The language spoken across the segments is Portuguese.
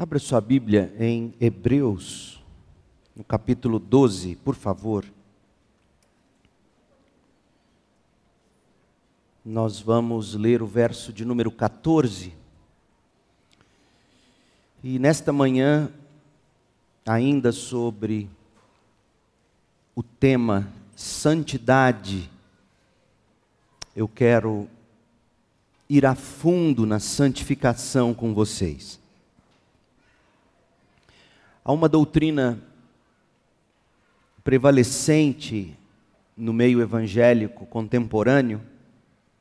Abra sua Bíblia em Hebreus, no capítulo 12, por favor. Nós vamos ler o verso de número 14. E nesta manhã, ainda sobre o tema santidade, eu quero ir a fundo na santificação com vocês. Há uma doutrina prevalecente no meio evangélico contemporâneo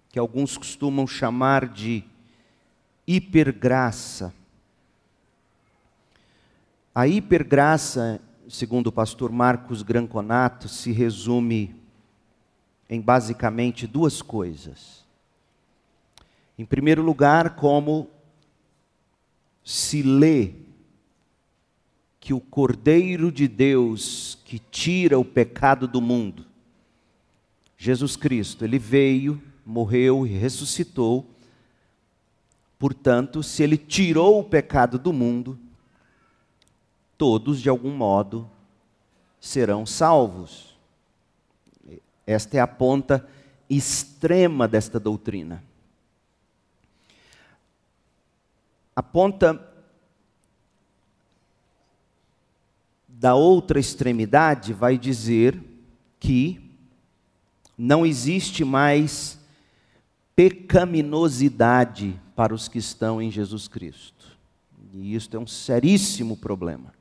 que alguns costumam chamar de hipergraça. A hipergraça, segundo o pastor Marcos Granconato, se resume em basicamente duas coisas. Em primeiro lugar, como se lê que o Cordeiro de Deus que tira o pecado do mundo, Jesus Cristo, ele veio, morreu e ressuscitou. Portanto, se ele tirou o pecado do mundo, todos de algum modo serão salvos. Esta é a ponta extrema desta doutrina. A ponta da outra extremidade vai dizer que não existe mais pecaminosidade para os que estão em Jesus Cristo. E isto é um seríssimo problema.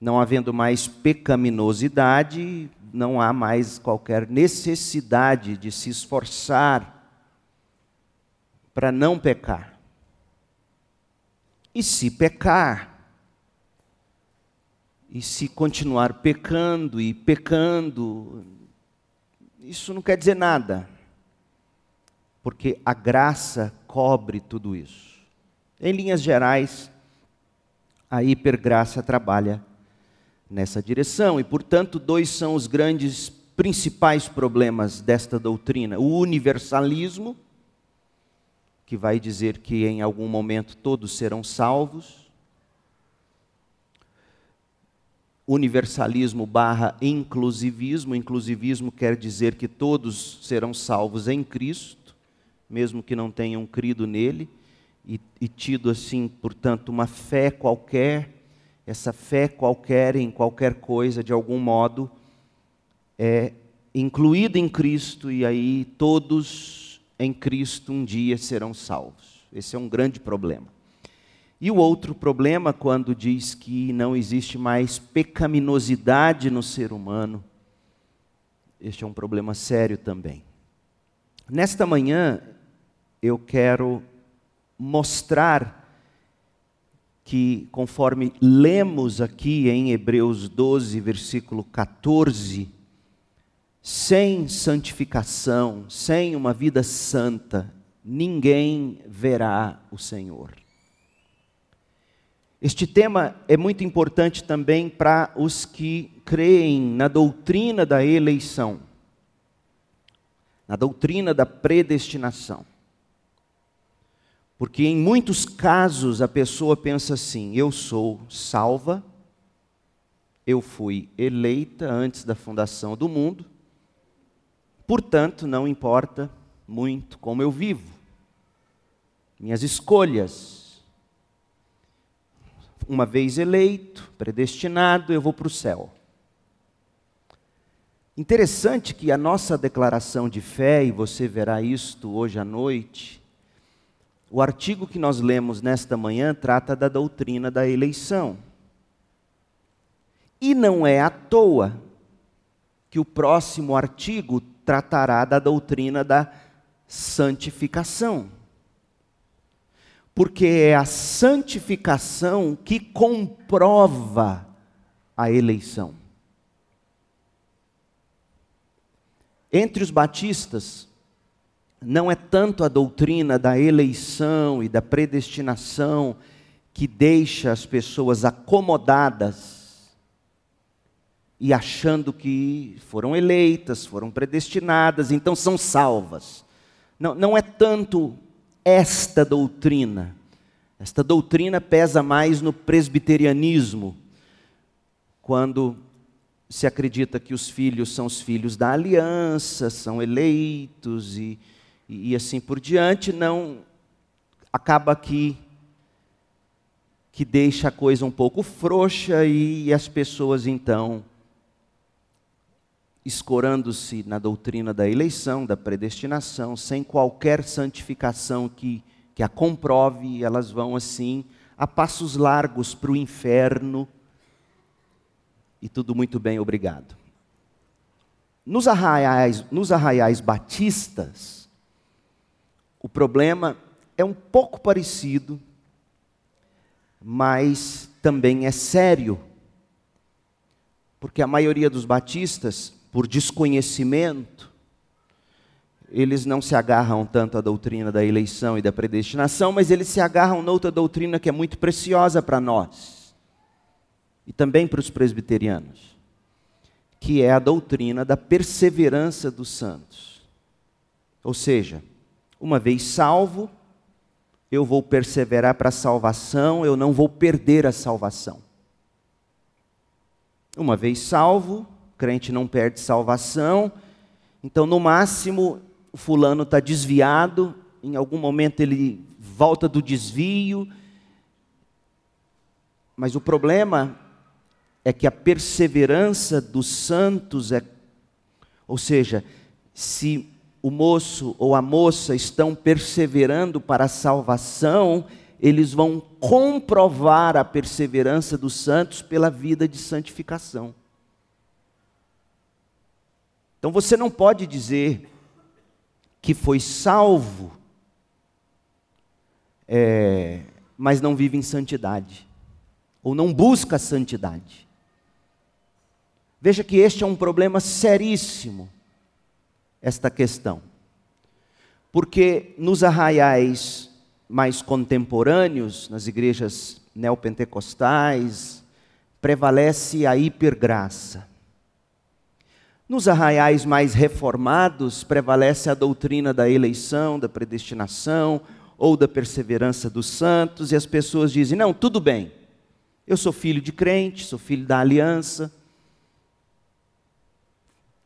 Não havendo mais pecaminosidade, não há mais qualquer necessidade de se esforçar para não pecar. E se pecar, e se continuar pecando e pecando, isso não quer dizer nada, porque a graça cobre tudo isso. Em linhas gerais, a hipergraça trabalha nessa direção, e portanto, dois são os grandes principais problemas desta doutrina: o universalismo que vai dizer que em algum momento todos serão salvos. Universalismo barra inclusivismo. Inclusivismo quer dizer que todos serão salvos em Cristo, mesmo que não tenham crido nele e, e tido assim, portanto, uma fé qualquer. Essa fé qualquer em qualquer coisa, de algum modo, é incluída em Cristo e aí todos em Cristo um dia serão salvos. Esse é um grande problema. E o outro problema, quando diz que não existe mais pecaminosidade no ser humano, este é um problema sério também. Nesta manhã, eu quero mostrar que, conforme lemos aqui em Hebreus 12, versículo 14, sem santificação, sem uma vida santa, ninguém verá o Senhor. Este tema é muito importante também para os que creem na doutrina da eleição, na doutrina da predestinação. Porque em muitos casos a pessoa pensa assim: eu sou salva, eu fui eleita antes da fundação do mundo, Portanto, não importa muito como eu vivo, minhas escolhas. Uma vez eleito, predestinado, eu vou para o céu. Interessante que a nossa declaração de fé, e você verá isto hoje à noite, o artigo que nós lemos nesta manhã trata da doutrina da eleição. E não é à toa que o próximo artigo tratará da doutrina da santificação. Porque é a santificação que comprova a eleição. Entre os batistas, não é tanto a doutrina da eleição e da predestinação que deixa as pessoas acomodadas e achando que foram eleitas, foram predestinadas, então são salvas. Não, não é tanto esta doutrina, Esta doutrina pesa mais no presbiterianismo, quando se acredita que os filhos são os filhos da aliança, são eleitos e, e, assim por diante, não acaba aqui que deixa a coisa um pouco frouxa e, e as pessoas então escorando-se na doutrina da eleição, da predestinação, sem qualquer santificação que, que a comprove, elas vão assim a passos largos para o inferno. E tudo muito bem, obrigado. Nos arraiais, nos arraiais batistas, o problema é um pouco parecido, mas também é sério. Porque a maioria dos batistas por desconhecimento, eles não se agarram tanto à doutrina da eleição e da predestinação, mas eles se agarram noutra doutrina que é muito preciosa para nós e também para os presbiterianos, que é a doutrina da perseverança dos santos. Ou seja, uma vez salvo, eu vou perseverar para a salvação, eu não vou perder a salvação. Uma vez salvo, crente não perde salvação. Então, no máximo, o fulano está desviado, em algum momento ele volta do desvio. Mas o problema é que a perseverança dos santos é. Ou seja, se o moço ou a moça estão perseverando para a salvação, eles vão comprovar a perseverança dos santos pela vida de santificação. Então você não pode dizer que foi salvo, é, mas não vive em santidade, ou não busca santidade. Veja que este é um problema seríssimo, esta questão. Porque nos arraiais mais contemporâneos, nas igrejas neopentecostais, prevalece a hipergraça. Nos arraiais mais reformados, prevalece a doutrina da eleição, da predestinação ou da perseverança dos santos, e as pessoas dizem: não, tudo bem, eu sou filho de crente, sou filho da aliança,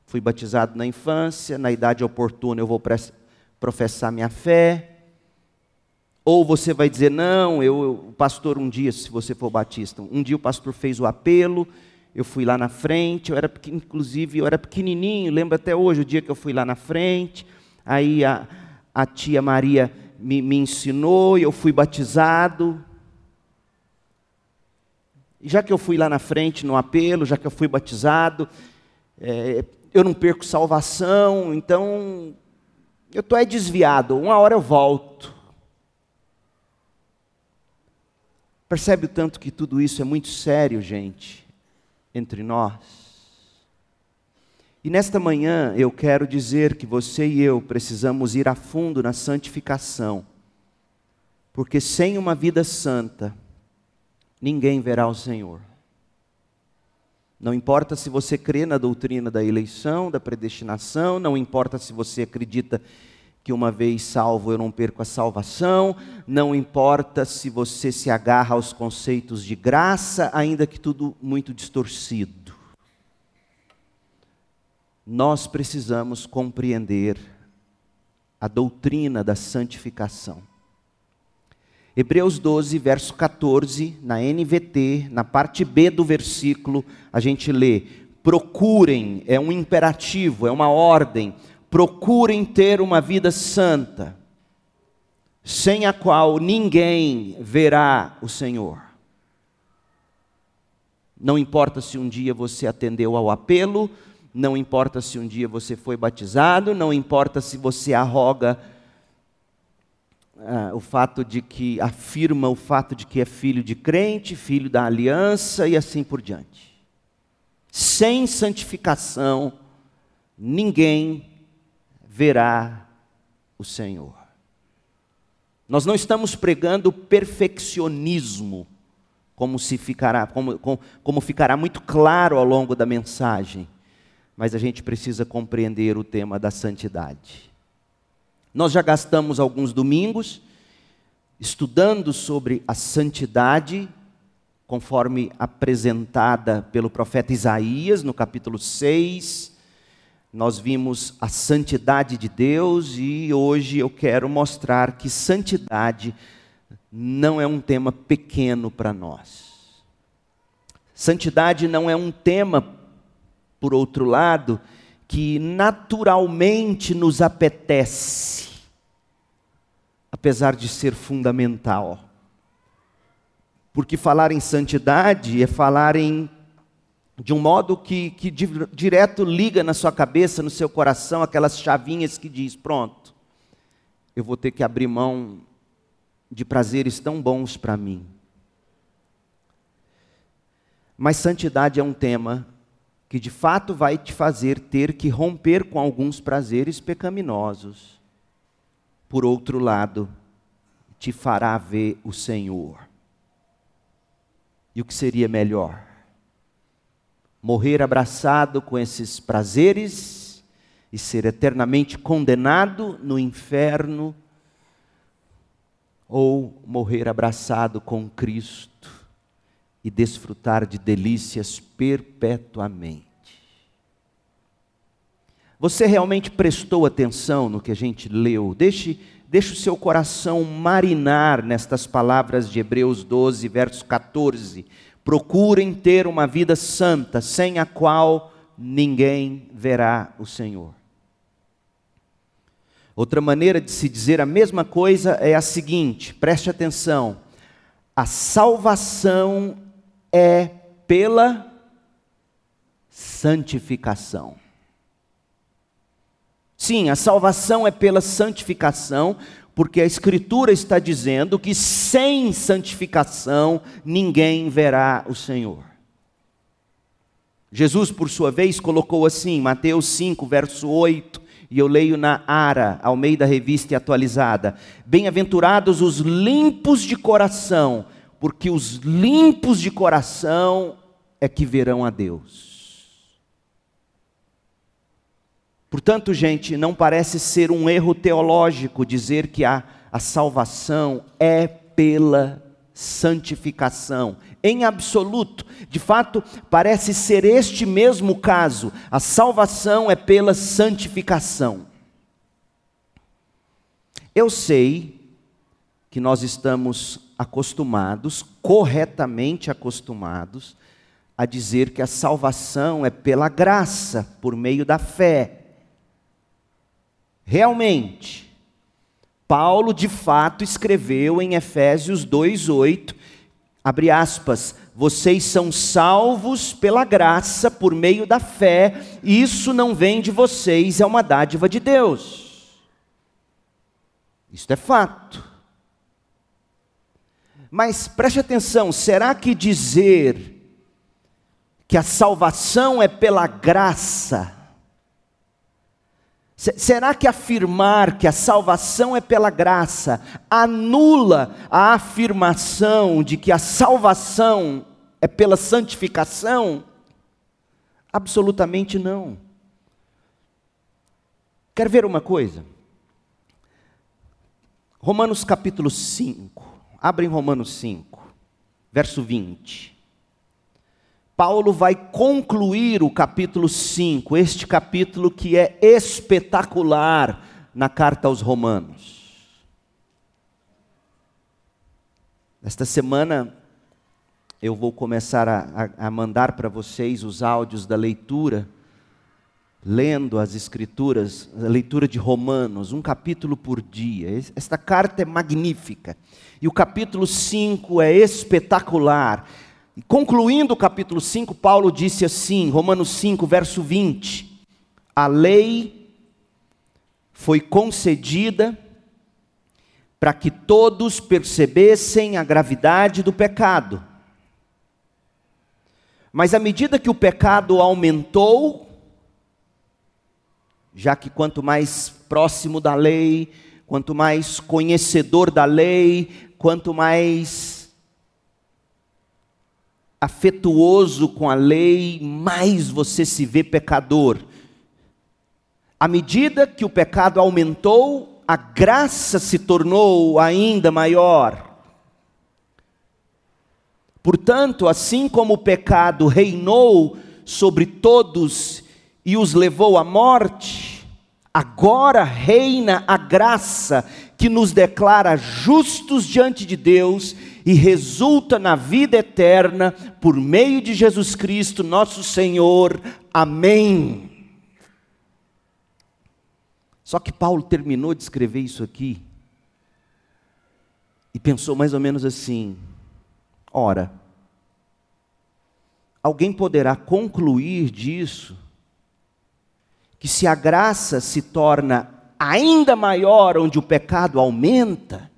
fui batizado na infância, na idade oportuna eu vou professar minha fé. Ou você vai dizer, não, eu, o pastor um dia, se você for batista, um dia o pastor fez o apelo, eu fui lá na frente, eu era inclusive eu era pequenininho, lembro até hoje o dia que eu fui lá na frente, aí a, a tia Maria me, me ensinou e eu fui batizado. E já que eu fui lá na frente no apelo, já que eu fui batizado, é, eu não perco salvação, então eu estou é desviado, uma hora eu volto. Percebe o tanto que tudo isso é muito sério, gente? Entre nós. E nesta manhã eu quero dizer que você e eu precisamos ir a fundo na santificação, porque sem uma vida santa, ninguém verá o Senhor. Não importa se você crê na doutrina da eleição, da predestinação, não importa se você acredita que uma vez salvo eu não perco a salvação, não importa se você se agarra aos conceitos de graça, ainda que tudo muito distorcido. Nós precisamos compreender a doutrina da santificação. Hebreus 12, verso 14, na NVT, na parte B do versículo, a gente lê: procurem, é um imperativo, é uma ordem, procurem ter uma vida santa, sem a qual ninguém verá o Senhor. Não importa se um dia você atendeu ao apelo, não importa se um dia você foi batizado, não importa se você arroga ah, o fato de que afirma o fato de que é filho de crente, filho da aliança e assim por diante. Sem santificação, ninguém verá o Senhor. Nós não estamos pregando perfeccionismo, como se ficará, como, como, como ficará muito claro ao longo da mensagem, mas a gente precisa compreender o tema da santidade. Nós já gastamos alguns domingos estudando sobre a santidade, conforme apresentada pelo profeta Isaías no capítulo 6. Nós vimos a santidade de Deus e hoje eu quero mostrar que santidade não é um tema pequeno para nós. Santidade não é um tema, por outro lado, que naturalmente nos apetece, apesar de ser fundamental. Porque falar em santidade é falar em de um modo que, que direto liga na sua cabeça, no seu coração, aquelas chavinhas que diz: pronto, eu vou ter que abrir mão de prazeres tão bons para mim. Mas santidade é um tema que de fato vai te fazer ter que romper com alguns prazeres pecaminosos. Por outro lado, te fará ver o Senhor. E o que seria melhor? Morrer abraçado com esses prazeres e ser eternamente condenado no inferno, ou morrer abraçado com Cristo e desfrutar de delícias perpetuamente. Você realmente prestou atenção no que a gente leu? Deixe, deixe o seu coração marinar nestas palavras de Hebreus 12, verso 14. Procurem ter uma vida santa, sem a qual ninguém verá o Senhor. Outra maneira de se dizer a mesma coisa é a seguinte: preste atenção. A salvação é pela santificação. Sim, a salvação é pela santificação, porque a Escritura está dizendo que sem santificação ninguém verá o Senhor. Jesus, por sua vez, colocou assim, Mateus 5, verso 8, e eu leio na Ara, ao meio da revista atualizada: Bem-aventurados os limpos de coração, porque os limpos de coração é que verão a Deus. Portanto, gente, não parece ser um erro teológico dizer que a, a salvação é pela santificação, em absoluto. De fato, parece ser este mesmo caso. A salvação é pela santificação. Eu sei que nós estamos acostumados, corretamente acostumados, a dizer que a salvação é pela graça, por meio da fé. Realmente, Paulo de fato escreveu em Efésios 2:8, abre aspas, vocês são salvos pela graça por meio da fé, isso não vem de vocês, é uma dádiva de Deus. Isto é fato. Mas preste atenção: será que dizer que a salvação é pela graça, será que afirmar que a salvação é pela graça anula a afirmação de que a salvação é pela santificação? Absolutamente não. Quer ver uma coisa? Romanos capítulo 5. Abre em Romanos 5, verso 20. Paulo vai concluir o capítulo 5, este capítulo que é espetacular na carta aos Romanos. Esta semana eu vou começar a, a, mandar para vocês os áudios da leitura lendo as Escrituras, a leitura de Romanos, um capítulo por dia. Esta carta é magnífica. E o capítulo 5 é espetacular. Concluindo o capítulo 5, Paulo disse assim, Romanos 5, verso 20: A lei foi concedida para que todos percebessem a gravidade do pecado. Mas à medida que o pecado aumentou, já que quanto mais próximo da lei, quanto mais conhecedor da lei, quanto mais afetuoso com a lei, mais você se vê pecador. À medida que o pecado aumentou, a graça se tornou ainda maior. Portanto, assim como o pecado reinou sobre todos e os levou à morte, agora reina a graça que nos declara justos diante de Deus e resulta na vida eterna por meio de Jesus Cristo, nosso Senhor. Amém. Só que Paulo terminou de escrever isso aqui e pensou mais ou menos assim: Ora, alguém poderá concluir disso que se a graça se torna ainda maior onde o pecado aumenta,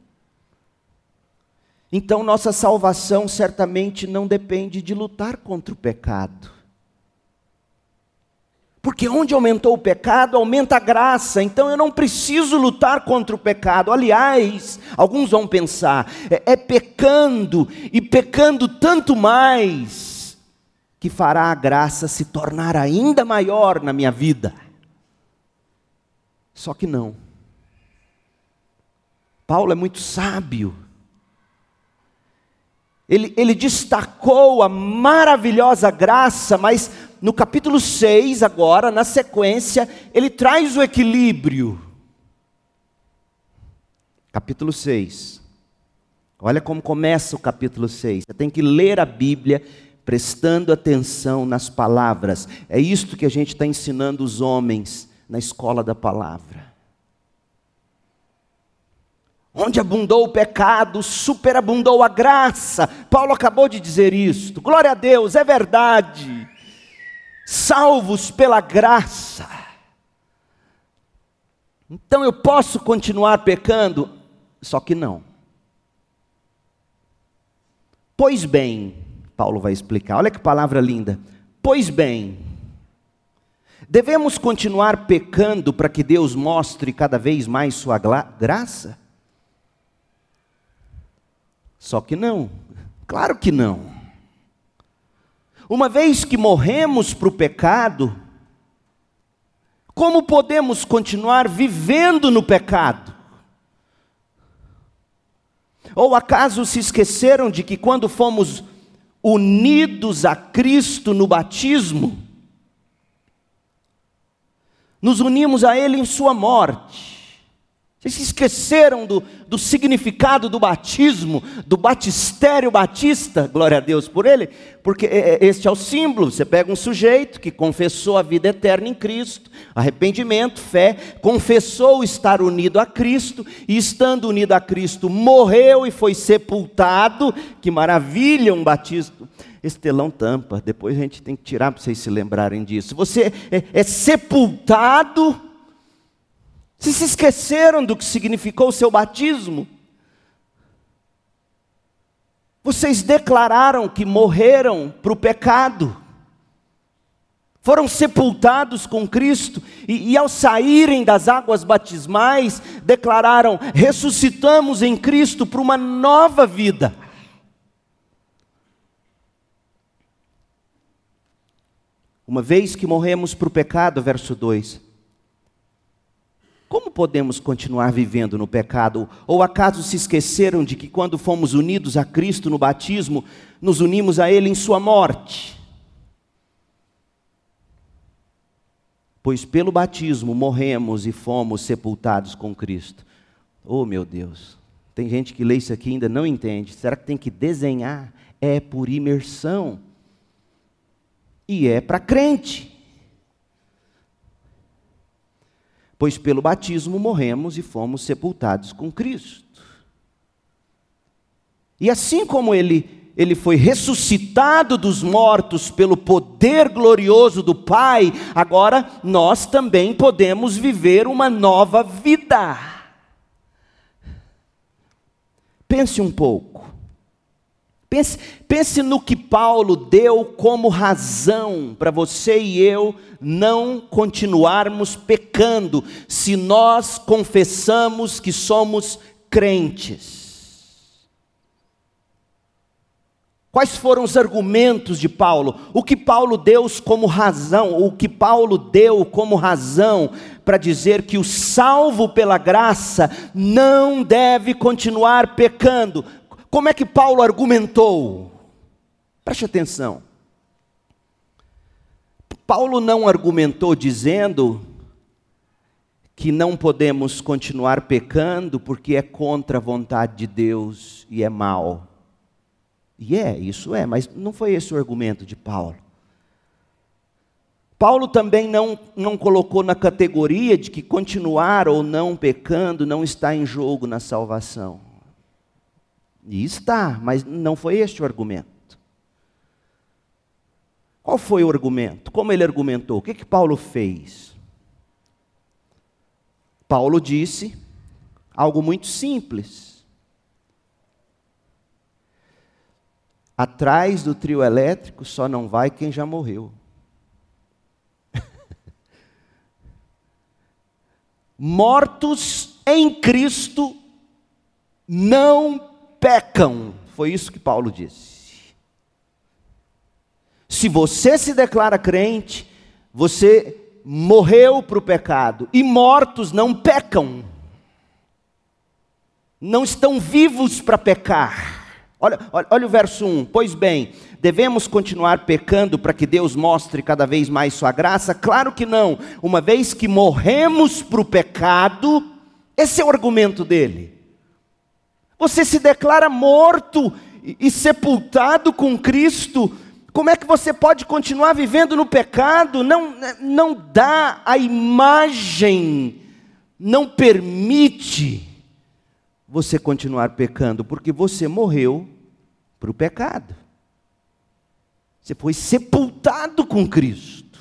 então nossa salvação certamente não depende de lutar contra o pecado. Porque onde aumentou o pecado, aumenta a graça. Então eu não preciso lutar contra o pecado. Aliás, alguns vão pensar, é, é pecando e pecando tanto mais que fará a graça se tornar ainda maior na minha vida. Só que não. Paulo é muito sábio. Ele, ele destacou a maravilhosa graça, mas no capítulo 6, agora, na sequência, ele traz o equilíbrio. Capítulo 6. Olha como começa o capítulo 6. Você tem que ler a Bíblia prestando atenção nas palavras. É isto que a gente está ensinando os homens na escola da palavra. Onde abundou o pecado, superabundou a graça. Paulo acabou de dizer isto. Glória a Deus, é verdade salvos pela graça. Então eu posso continuar pecando? Só que não. Pois bem, Paulo vai explicar, olha que palavra linda. Pois bem, devemos continuar pecando para que Deus mostre cada vez mais Sua graça? Só que não, claro que não. Uma vez que morremos para o pecado, como podemos continuar vivendo no pecado? Ou acaso se esqueceram de que quando fomos unidos a Cristo no batismo, nos unimos a Ele em Sua morte? Vocês se esqueceram do, do significado do batismo, do batistério batista, glória a Deus por ele, porque é, é, este é o símbolo. Você pega um sujeito que confessou a vida eterna em Cristo, arrependimento, fé, confessou estar unido a Cristo, e estando unido a Cristo, morreu e foi sepultado. Que maravilha um batismo! Esse telão tampa, depois a gente tem que tirar para vocês se lembrarem disso. Você é, é sepultado vocês se esqueceram do que significou o seu batismo? Vocês declararam que morreram para o pecado, foram sepultados com Cristo, e, e, ao saírem das águas batismais, declararam: ressuscitamos em Cristo para uma nova vida. Uma vez que morremos para o pecado, verso 2, como podemos continuar vivendo no pecado? Ou acaso se esqueceram de que quando fomos unidos a Cristo no batismo, nos unimos a Ele em Sua morte? Pois pelo batismo morremos e fomos sepultados com Cristo. Oh meu Deus, tem gente que lê isso aqui e ainda não entende. Será que tem que desenhar? É por imersão. E é para crente. Pois pelo batismo morremos e fomos sepultados com Cristo. E assim como ele ele foi ressuscitado dos mortos pelo poder glorioso do Pai, agora nós também podemos viver uma nova vida. Pense um pouco. Pense, pense no que Paulo deu como razão para você e eu não continuarmos pecando, se nós confessamos que somos crentes. Quais foram os argumentos de Paulo? O que Paulo deu como razão, o que Paulo deu como razão para dizer que o salvo pela graça não deve continuar pecando. Como é que Paulo argumentou? Preste atenção. Paulo não argumentou dizendo que não podemos continuar pecando porque é contra a vontade de Deus e é mal. E é, isso é, mas não foi esse o argumento de Paulo. Paulo também não, não colocou na categoria de que continuar ou não pecando não está em jogo na salvação. E está, mas não foi este o argumento. Qual foi o argumento? Como ele argumentou? O que, que Paulo fez? Paulo disse algo muito simples. Atrás do trio elétrico só não vai quem já morreu. Mortos em Cristo não pecam. Foi isso que Paulo disse. Se você se declara crente, você morreu para o pecado, e mortos não pecam, não estão vivos para pecar. Olha, olha, olha, o verso 1: Pois bem, devemos continuar pecando para que Deus mostre cada vez mais Sua graça? Claro que não, uma vez que morremos para o pecado, esse é o argumento dele. Você se declara morto e, sepultado com Cristo, como é que você pode continuar vivendo no pecado? Não, não dá a imagem, não permite você continuar pecando, porque você morreu para o pecado. Você foi sepultado com Cristo.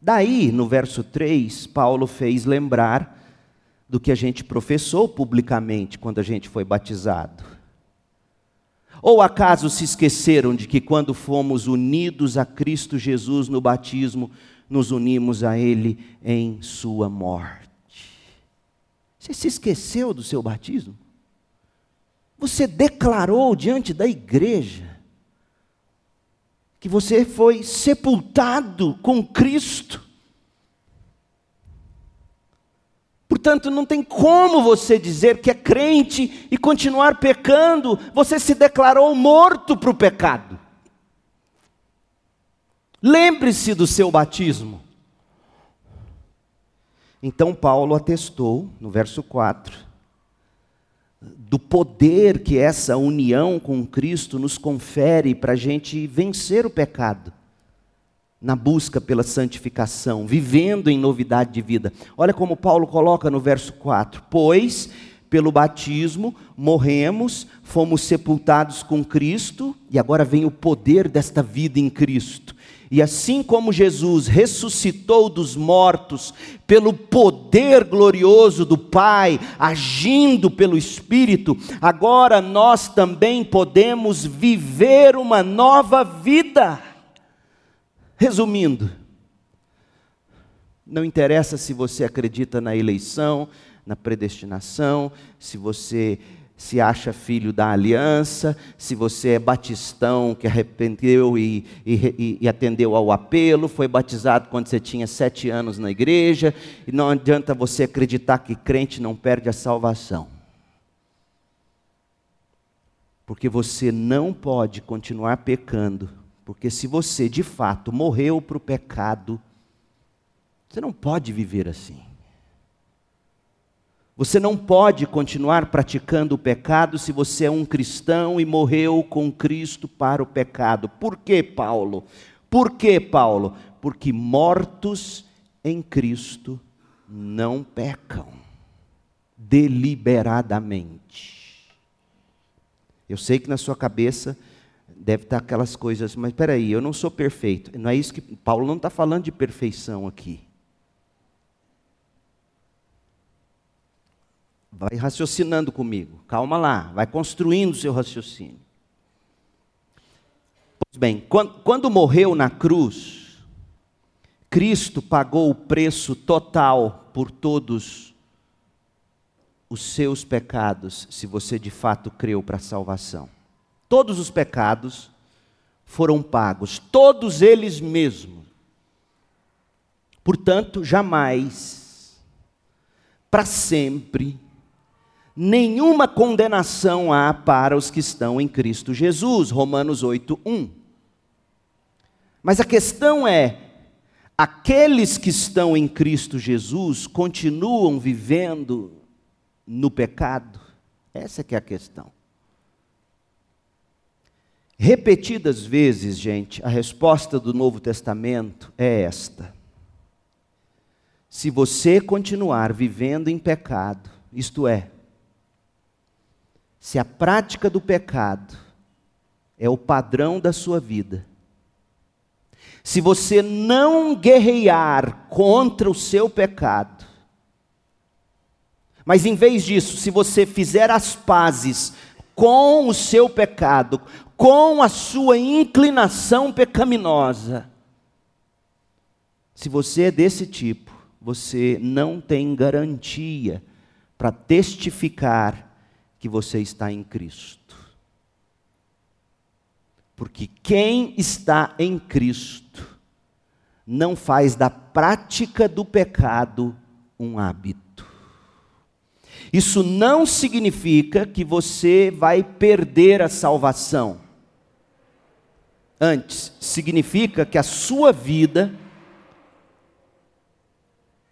Daí, no verso 3, Paulo fez lembrar do que a gente professou publicamente quando a gente foi batizado. Ou acaso se esqueceram de que quando fomos unidos a Cristo Jesus no batismo, nos unimos a Ele em Sua morte? Você se esqueceu do seu batismo? Você declarou diante da igreja que você foi sepultado com Cristo Portanto, não tem como você dizer que é crente e continuar pecando, você se declarou morto para o pecado. Lembre-se do seu batismo. Então, Paulo atestou, no verso 4, do poder que essa união com Cristo nos confere para a gente vencer o pecado na busca pela santificação, vivendo em novidade de vida. Olha como Paulo coloca no verso 4: Pois pelo batismo morremos, fomos sepultados com Cristo, e agora vem o poder desta vida em Cristo. E assim como Jesus ressuscitou dos mortos pelo poder glorioso do Pai, agindo pelo Espírito, agora nós também podemos viver uma nova vida. Resumindo, não interessa se você acredita na eleição, na predestinação, se você se acha filho da aliança, se você é batistão que arrependeu e, e, e, atendeu ao apelo, foi batizado quando você tinha sete anos na igreja, e não adianta você acreditar que crente não perde a salvação. Porque você não pode continuar pecando porque se você de fato morreu para o pecado, você não pode viver assim. Você não pode continuar praticando o pecado se você é um cristão e morreu com Cristo para o pecado. Por que, Paulo? Por que, Paulo? Porque mortos em Cristo não pecam deliberadamente. Eu sei que na sua cabeça deve estar aquelas coisas, mas espera aí, eu não sou perfeito. Não é isso que Paulo não está falando de perfeição aqui. Vai raciocinando comigo, calma lá, vai construindo o seu raciocínio. Pois bem, quando, morreu na cruz, Cristo pagou o preço total por todos os seus pecados, se você de fato creu para a salvação. Todos os pecados foram pagos, todos eles mesmos. Portanto, jamais, para sempre, nenhuma condenação há para os que estão em Cristo Jesus. Romanos 8, 1. Mas a questão é: aqueles que estão em Cristo Jesus continuam vivendo no pecado? Essa que é a questão. Repetidas vezes, gente, a resposta do Novo Testamento é esta: se você continuar vivendo em pecado, isto é, se a prática do pecado é o padrão da sua vida, se você não guerrear contra o seu pecado, mas em vez disso, se você fizer as pazes com o seu pecado, com a sua inclinação pecaminosa, se você é desse tipo, você não tem garantia para testificar que você está em Cristo. Porque quem está em Cristo não faz da prática do pecado um hábito. Isso não significa que você vai perder a salvação. Antes, significa que a sua vida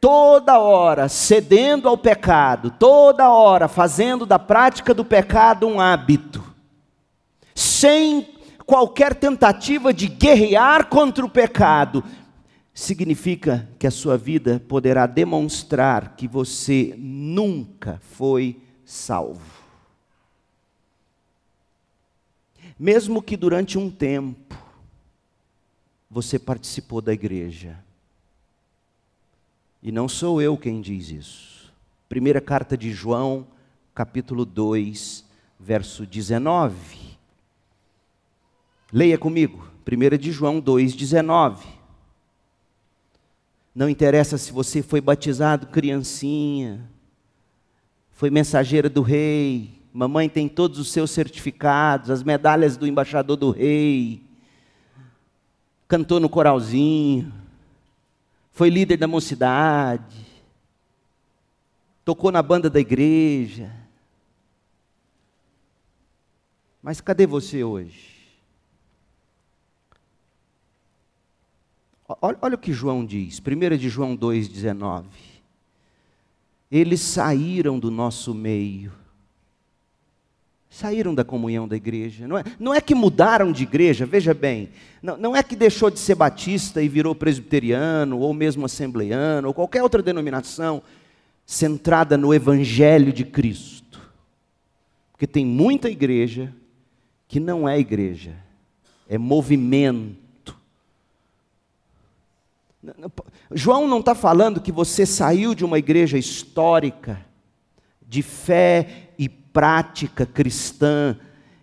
toda hora cedendo ao pecado, toda hora fazendo da prática do pecado um hábito, sem qualquer tentativa de guerrear contra o pecado, significa que a sua vida poderá demonstrar que você nunca foi salvo. Mesmo que durante um tempo você participou da igreja, e não sou eu quem diz isso. Primeira carta de João, capítulo 2, verso 19. Leia comigo. 1 de João 2, 19. Não interessa se você foi batizado criancinha, foi mensageira do rei, mamãe tem todos os seus certificados, as medalhas do embaixador do rei, cantou no coralzinho foi líder da mocidade, tocou na banda da igreja. Mas cadê você hoje? Olha, olha, o que João diz, 1 de João 2,19. Eles saíram do nosso meio Saíram da comunhão da igreja. Não é, não é que mudaram de igreja, veja bem. Não, não é que deixou de ser batista e virou presbiteriano, ou mesmo assembleiano, ou qualquer outra denominação centrada no Evangelho de Cristo. Porque tem muita igreja que não é igreja, é movimento. João não está falando que você saiu de uma igreja histórica, de fé e prática cristã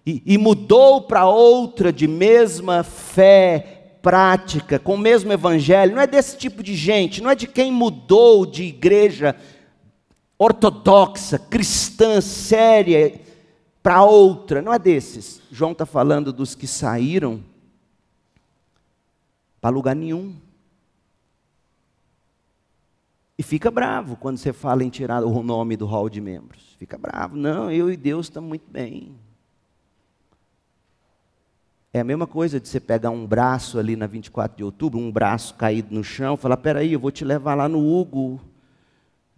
e, e mudou para outra de mesma fé, prática, com o mesmo evangelho. Não é desse tipo de gente, não é de quem mudou de igreja ortodoxa, cristã, séria, para outra. Não é desses. João está falando dos que saíram para lugar nenhum. E fica bravo quando você fala em tirar o nome do hall de membros. Fica bravo. Não, eu e Deus estamos muito bem. É a mesma coisa de você pegar um braço ali na 24 de outubro, um braço caído no chão, falar: peraí, eu vou te levar lá no Hugo,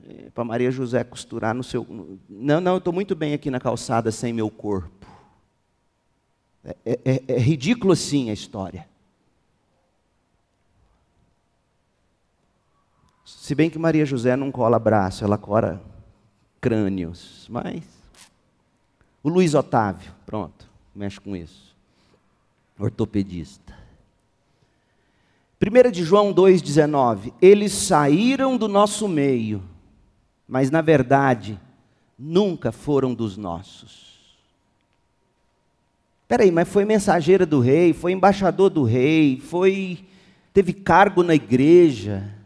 eh, para Maria José costurar no seu. Não, não, eu estou muito bem aqui na calçada sem meu corpo. É, é, é, é ridículo assim a história. Se bem que Maria José não cola braço, ela cola crânios. Mas. O Luiz Otávio, pronto, mexe com isso. Ortopedista. 1 de João 2,19: Eles saíram do nosso meio, mas na verdade nunca foram dos nossos. Peraí, mas foi mensageira do rei, foi embaixador do rei, foi teve cargo na igreja.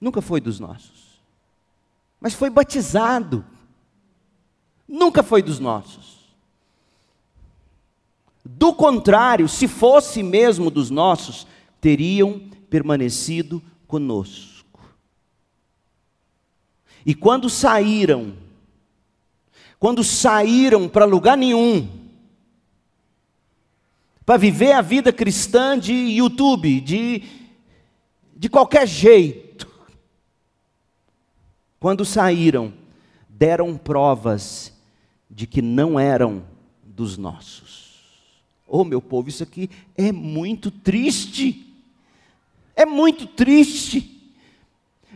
Nunca foi dos nossos. mas foi batizado. Nunca foi dos nossos. Do contrário, se fosse mesmo dos nossos, teriam permanecido conosco. E quando saíram, quando saíram para lugar nenhum, para viver a vida cristã de YouTube, de, de qualquer jeito, quando saíram, deram provas de que não eram dos nossos. Oh, meu povo, isso aqui é muito triste. É muito triste.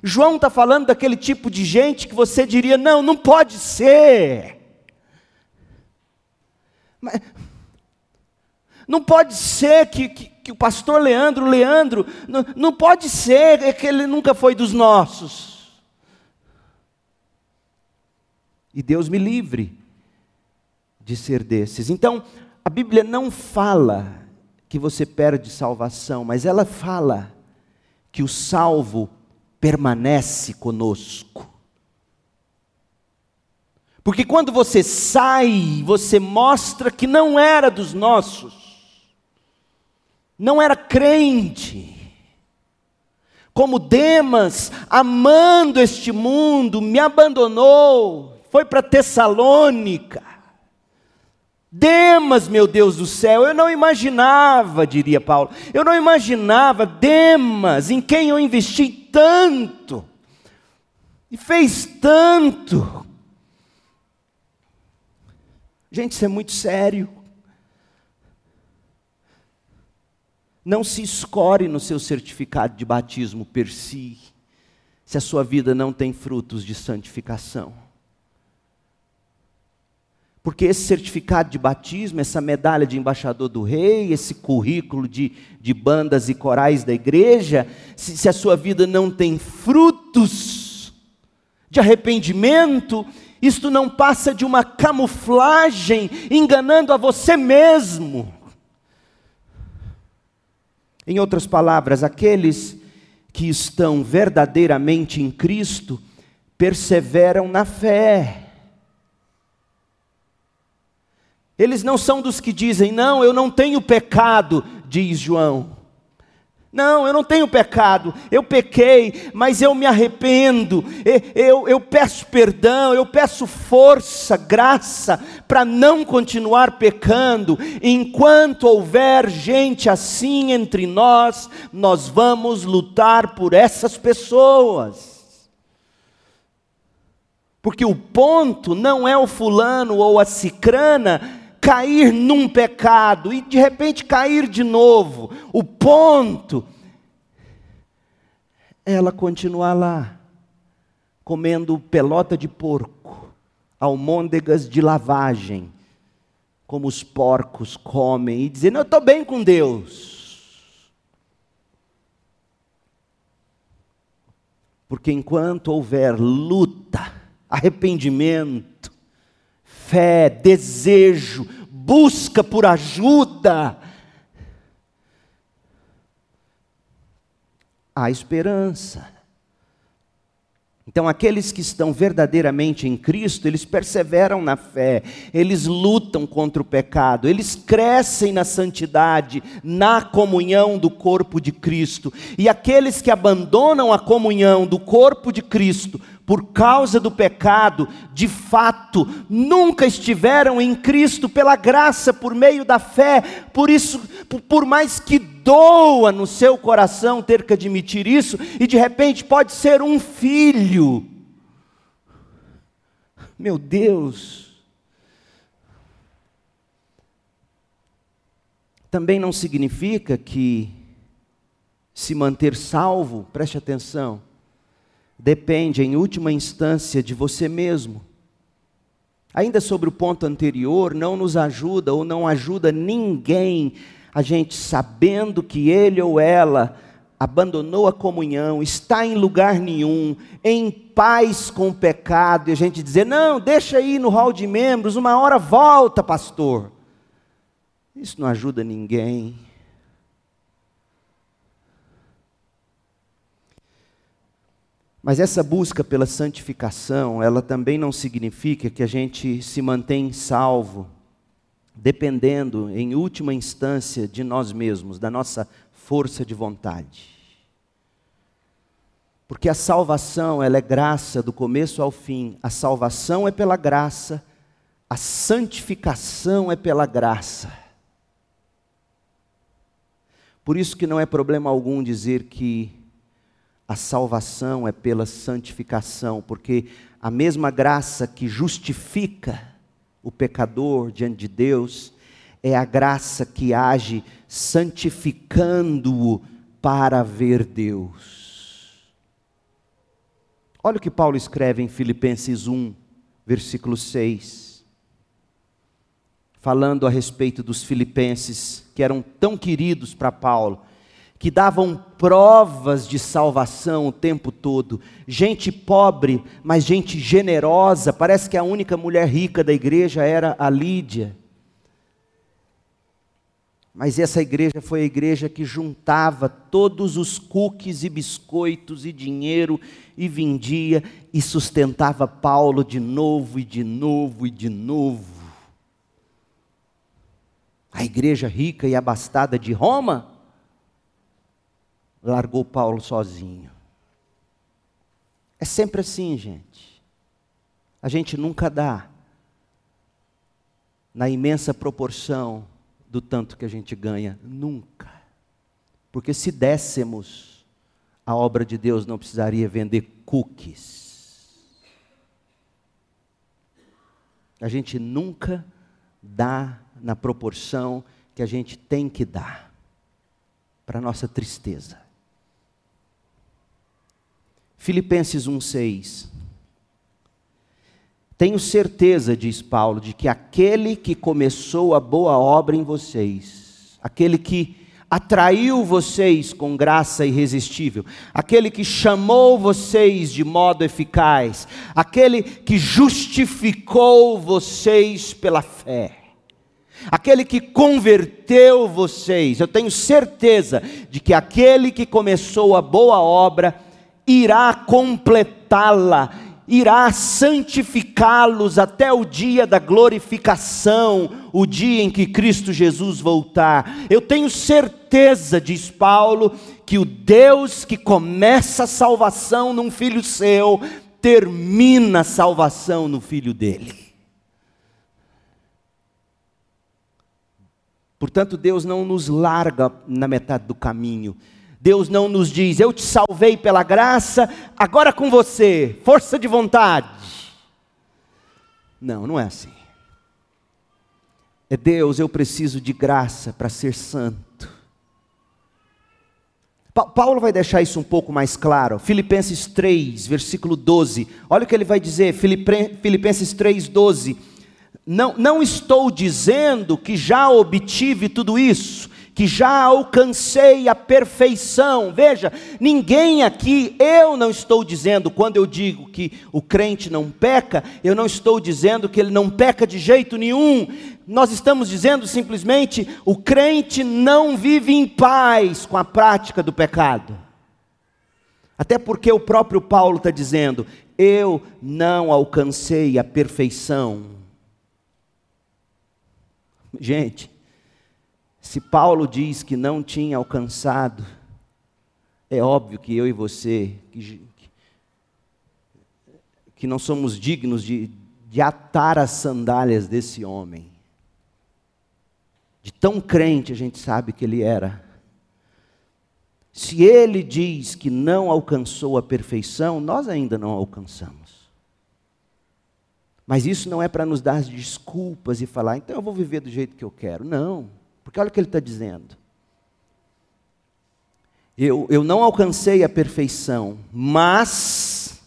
João está falando daquele tipo de gente que você diria: não, não pode ser. Mas, não pode ser que, que, que, o pastor Leandro, Leandro, não, não pode ser que ele nunca foi dos nossos. E Deus me livre de ser desses. Então, a Bíblia não fala que você perde salvação, mas ela fala que o salvo permanece conosco. Porque quando você sai, você mostra que não era dos nossos, não era crente. Como Demas, amando este mundo, me abandonou, foi para Tessalônica. Demas, meu Deus do céu, eu não imaginava, diria Paulo, eu não imaginava Demas, em quem eu investi tanto, e fez tanto. Gente, isso é muito sério. Não se escore no seu certificado de batismo per si, se a sua vida não tem frutos de santificação. Porque esse certificado de batismo, essa medalha de embaixador do rei, esse currículo de, de bandas e corais da igreja, se, se a sua vida não tem frutos de arrependimento, isto não passa de uma camuflagem enganando a você mesmo. Em outras palavras, aqueles que estão verdadeiramente em Cristo perseveram na fé. Eles não são dos que dizem, não, eu não tenho pecado, diz João. Não, eu não tenho pecado, eu pequei, mas eu me arrependo, eu, eu peço perdão, eu peço força, graça, para não continuar pecando. Enquanto houver gente assim entre nós, nós vamos lutar por essas pessoas. Porque o ponto não é o fulano ou a cicrana cair num pecado e de repente cair de novo. O ponto ela continuar lá, comendo pelota de porco, almôndegas de lavagem, como os porcos comem, e dizendo: Eu estou bem com Deus. Porque enquanto houver luta, arrependimento, fé, desejo, busca por ajuda. Há esperança. Então, aqueles que estão verdadeiramente em Cristo, eles perseveram na fé, eles lutam contra o pecado, eles crescem na santidade, na comunhão do corpo de Cristo. E aqueles que abandonam a comunhão do corpo de Cristo por causa do pecado, de fato, nunca estiveram em Cristo pela graça, por meio da fé. Por isso, por mais que doa no seu coração ter que admitir isso, e de repente pode ser um filho. Meu Deus. Também não significa que se manter salvo, preste atenção, depende, em última instância, de você mesmo. Ainda sobre o ponto anterior, não nos ajuda ou não ajuda ninguém a gente sabendo que ele ou ela abandonou a comunhão, está em lugar nenhum, em paz com o pecado, e a gente dizer: não, deixa aí no hall de membros, uma hora volta, pastor. Isso não ajuda ninguém. Mas essa busca pela santificação, ela também não significa que a gente se mantém salvo, dependendo, em última instância, de nós mesmos, da nossa força de vontade. Porque a salvação, ela é graça do começo ao fim. A salvação é pela graça, a santificação é pela graça. Por isso que não é problema algum dizer que a salvação é pela santificação, porque a mesma graça que justifica o pecador diante de Deus é a graça que age santificando-o para ver Deus. Olha o que Paulo escreve em Filipenses 1, versículo 6. Falando a respeito dos filipenses que eram tão queridos para Paulo, que davam provas de salvação o tempo todo. Gente pobre, mas gente generosa. Parece que a única mulher rica da igreja era a Lídia. Mas essa igreja foi a igreja que juntava todos os cookies e biscoitos e dinheiro e vendia e sustentava Paulo de novo e de novo e de novo. A igreja rica e abastada de Roma largou Paulo sozinho. É sempre assim, gente. A gente nunca dá na imensa proporção do tanto que a gente ganha. Nunca. Porque se dessemos, a obra de Deus não precisaria vender cookies. A gente nunca dá na proporção que a gente tem que dar, para nossa tristeza. Filipenses 1,6 tenho certeza, diz Paulo, de que aquele que começou a boa obra em vocês, aquele que atraiu vocês com graça irresistível, aquele que chamou vocês de modo eficaz, aquele que justificou vocês pela fé, aquele que converteu vocês, eu tenho certeza de que aquele que começou a boa obra irá completá-la irá santificá-los até o dia da glorificação, o dia em que Cristo Jesus voltar. Eu tenho certeza, diz Paulo, que o Deus que começa a salvação num filho seu, termina a salvação no filho dele. Portanto, Deus não nos larga na metade do caminho. Deus não nos diz, eu te salvei pela graça, agora com você, força de vontade. Não, não é assim. É Deus, eu preciso de graça para ser santo. Paulo vai deixar isso um pouco mais claro. Filipenses 3, versículo 12. Olha o que ele vai dizer, Filipenses 3, 12. Não, não estou dizendo que já obtive tudo isso, que já alcancei a perfeição. Veja, ninguém aqui, eu não estou dizendo, quando eu digo que o crente não peca, eu não estou dizendo que ele não peca de jeito nenhum. Nós estamos dizendo simplesmente, o crente não vive em paz com a prática do pecado. Até porque o próprio Paulo está dizendo: eu não alcancei a perfeição. Gente, se Paulo diz que não tinha alcançado, é óbvio que eu e você, que, que não somos dignos de, de atar as sandálias desse homem. De tão crente a gente sabe que ele era. Se ele diz que não alcançou a perfeição, nós ainda não alcançamos. Mas isso não é para nos dar desculpas e falar, então eu vou viver do jeito que eu quero. Não. Porque olha o que ele está dizendo. Eu, eu não alcancei a perfeição, mas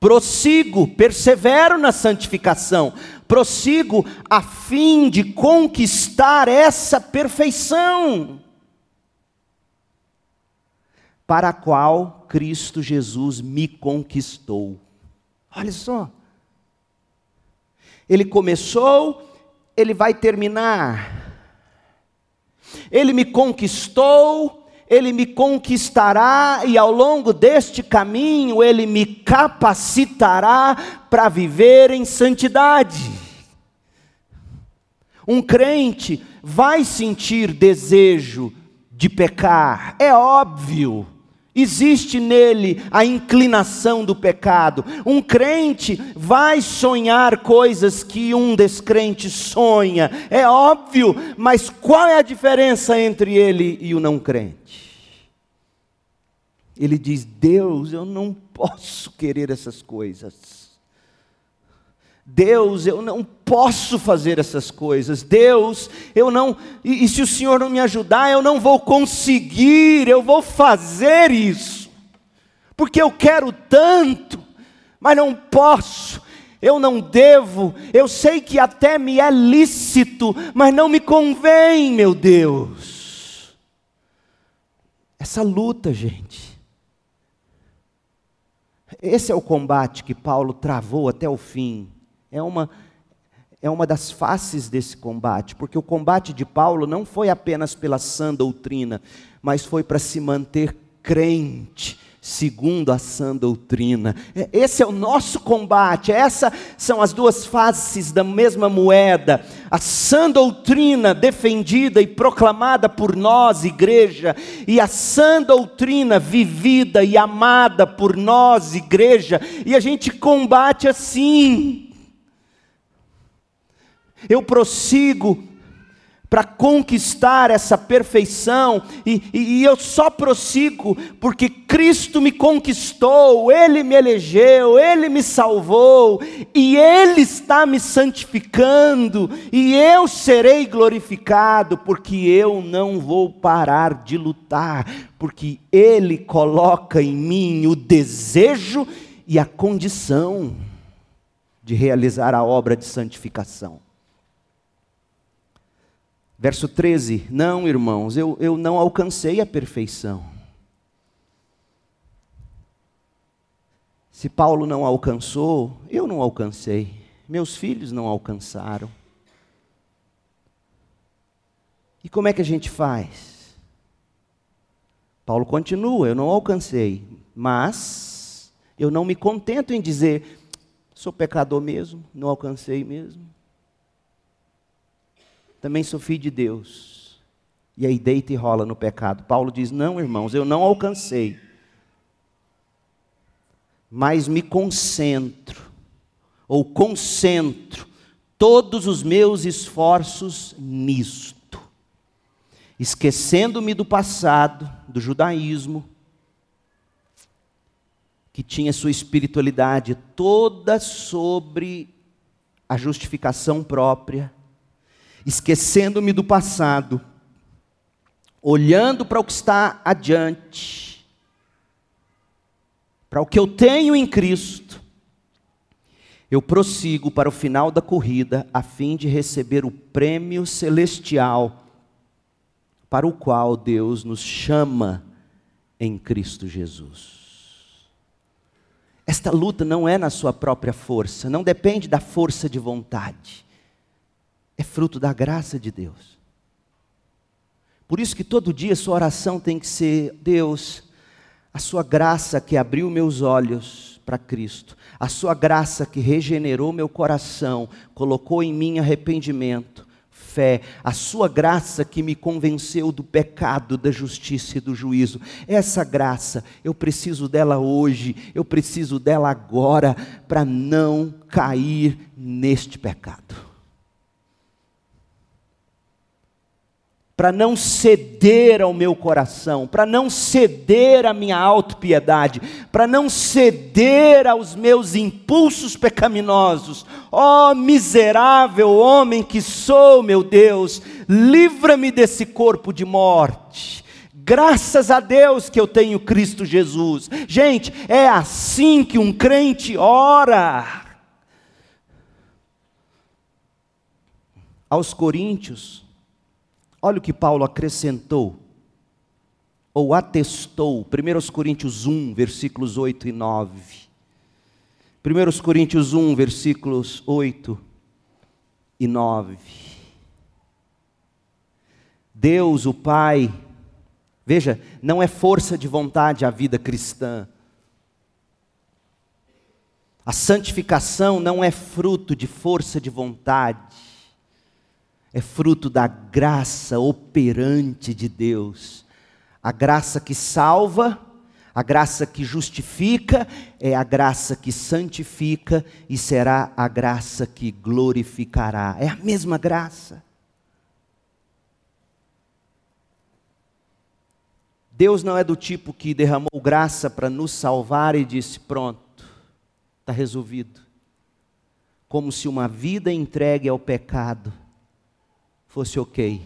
prossigo, persevero na santificação, prossigo a fim de conquistar essa perfeição, para a qual Cristo Jesus me conquistou. Olha só. Ele começou, ele vai terminar. Ele me conquistou, ele me conquistará e ao longo deste caminho ele me capacitará para viver em santidade. Um crente vai sentir desejo de pecar, é óbvio. Existe nele a inclinação do pecado. Um crente vai sonhar coisas que um descrente sonha, é óbvio, mas qual é a diferença entre ele e o não crente? Ele diz: Deus, eu não posso querer essas coisas. Deus, eu não posso fazer essas coisas. Deus, eu não. E, e, se o Senhor não me ajudar, eu não vou conseguir, eu vou fazer isso. Porque eu quero tanto, mas não posso. Eu não devo, eu sei que até me é lícito, mas não me convém, meu Deus. Essa luta, gente. Esse é o combate que Paulo travou até o fim é uma, é uma das faces desse combate, porque o combate de Paulo não foi apenas pela sã doutrina, mas foi para se manter crente, segundo a sã doutrina. É, esse é o nosso combate, essas são as duas faces da mesma moeda. A sã doutrina defendida e proclamada por nós, igreja, e a sã doutrina vivida e amada por nós, igreja, e a gente combate assim eu prossigo para conquistar essa perfeição, e, e, e, eu só prossigo porque Cristo me conquistou, Ele me elegeu, Ele me salvou, e Ele está me santificando, e eu serei glorificado, porque eu não vou parar de lutar, porque Ele coloca em mim o desejo e a condição de realizar a obra de santificação. Verso 13: Não, irmãos, eu, eu não alcancei a perfeição. Se Paulo não alcançou, eu não alcancei. Meus filhos não alcançaram. E como é que a gente faz? Paulo continua: Eu não alcancei, mas eu não me contento em dizer, sou pecador mesmo, não alcancei mesmo também sou filho de Deus. E aí deita e rola no pecado. Paulo diz: Não, irmãos, eu não alcancei. Mas me concentro, ou concentro, todos os meus esforços nisto. Esquecendo-me do passado, do judaísmo, que tinha sua espiritualidade toda sobre a justificação própria, esquecendo-me do passado, olhando para o que está adiante, para o que eu tenho em Cristo, eu prossigo para o final da corrida a fim de receber o prêmio celestial para o qual Deus nos chama em Cristo Jesus. Esta luta não é na sua própria força, não depende da força de vontade é fruto da graça de Deus. Por isso que todo dia sua oração tem que ser: Deus, a sua graça que abriu meus olhos para Cristo, a sua graça que regenerou meu coração, colocou em mim arrependimento, fé, a sua graça que me convenceu do pecado, da justiça e do juízo. Essa graça, eu preciso dela hoje, eu preciso dela agora, para não cair neste pecado. Para não ceder ao meu coração, para não ceder à minha autopiedade, para não ceder aos meus impulsos pecaminosos. Ó oh, miserável homem que sou, meu Deus, livra-me desse corpo de morte. Graças a Deus que eu tenho Cristo Jesus. Gente, é assim que um crente ora. Aos Coríntios, Olha o que Paulo acrescentou, ou atestou, 1 Coríntios 1, versículos 8 e 9. 1 Coríntios 1, versículos 8 e 9. Deus, o Pai, Veja, não é força de vontade a vida cristã. A santificação não é fruto de força de vontade, é fruto da graça operante de Deus. A graça que salva, a graça que justifica, é a graça que santifica e será a graça que glorificará. É a mesma graça. Deus não é do tipo que derramou graça para nos salvar e disse: pronto, está resolvido. Como se uma vida entregue ao pecado fosse ok.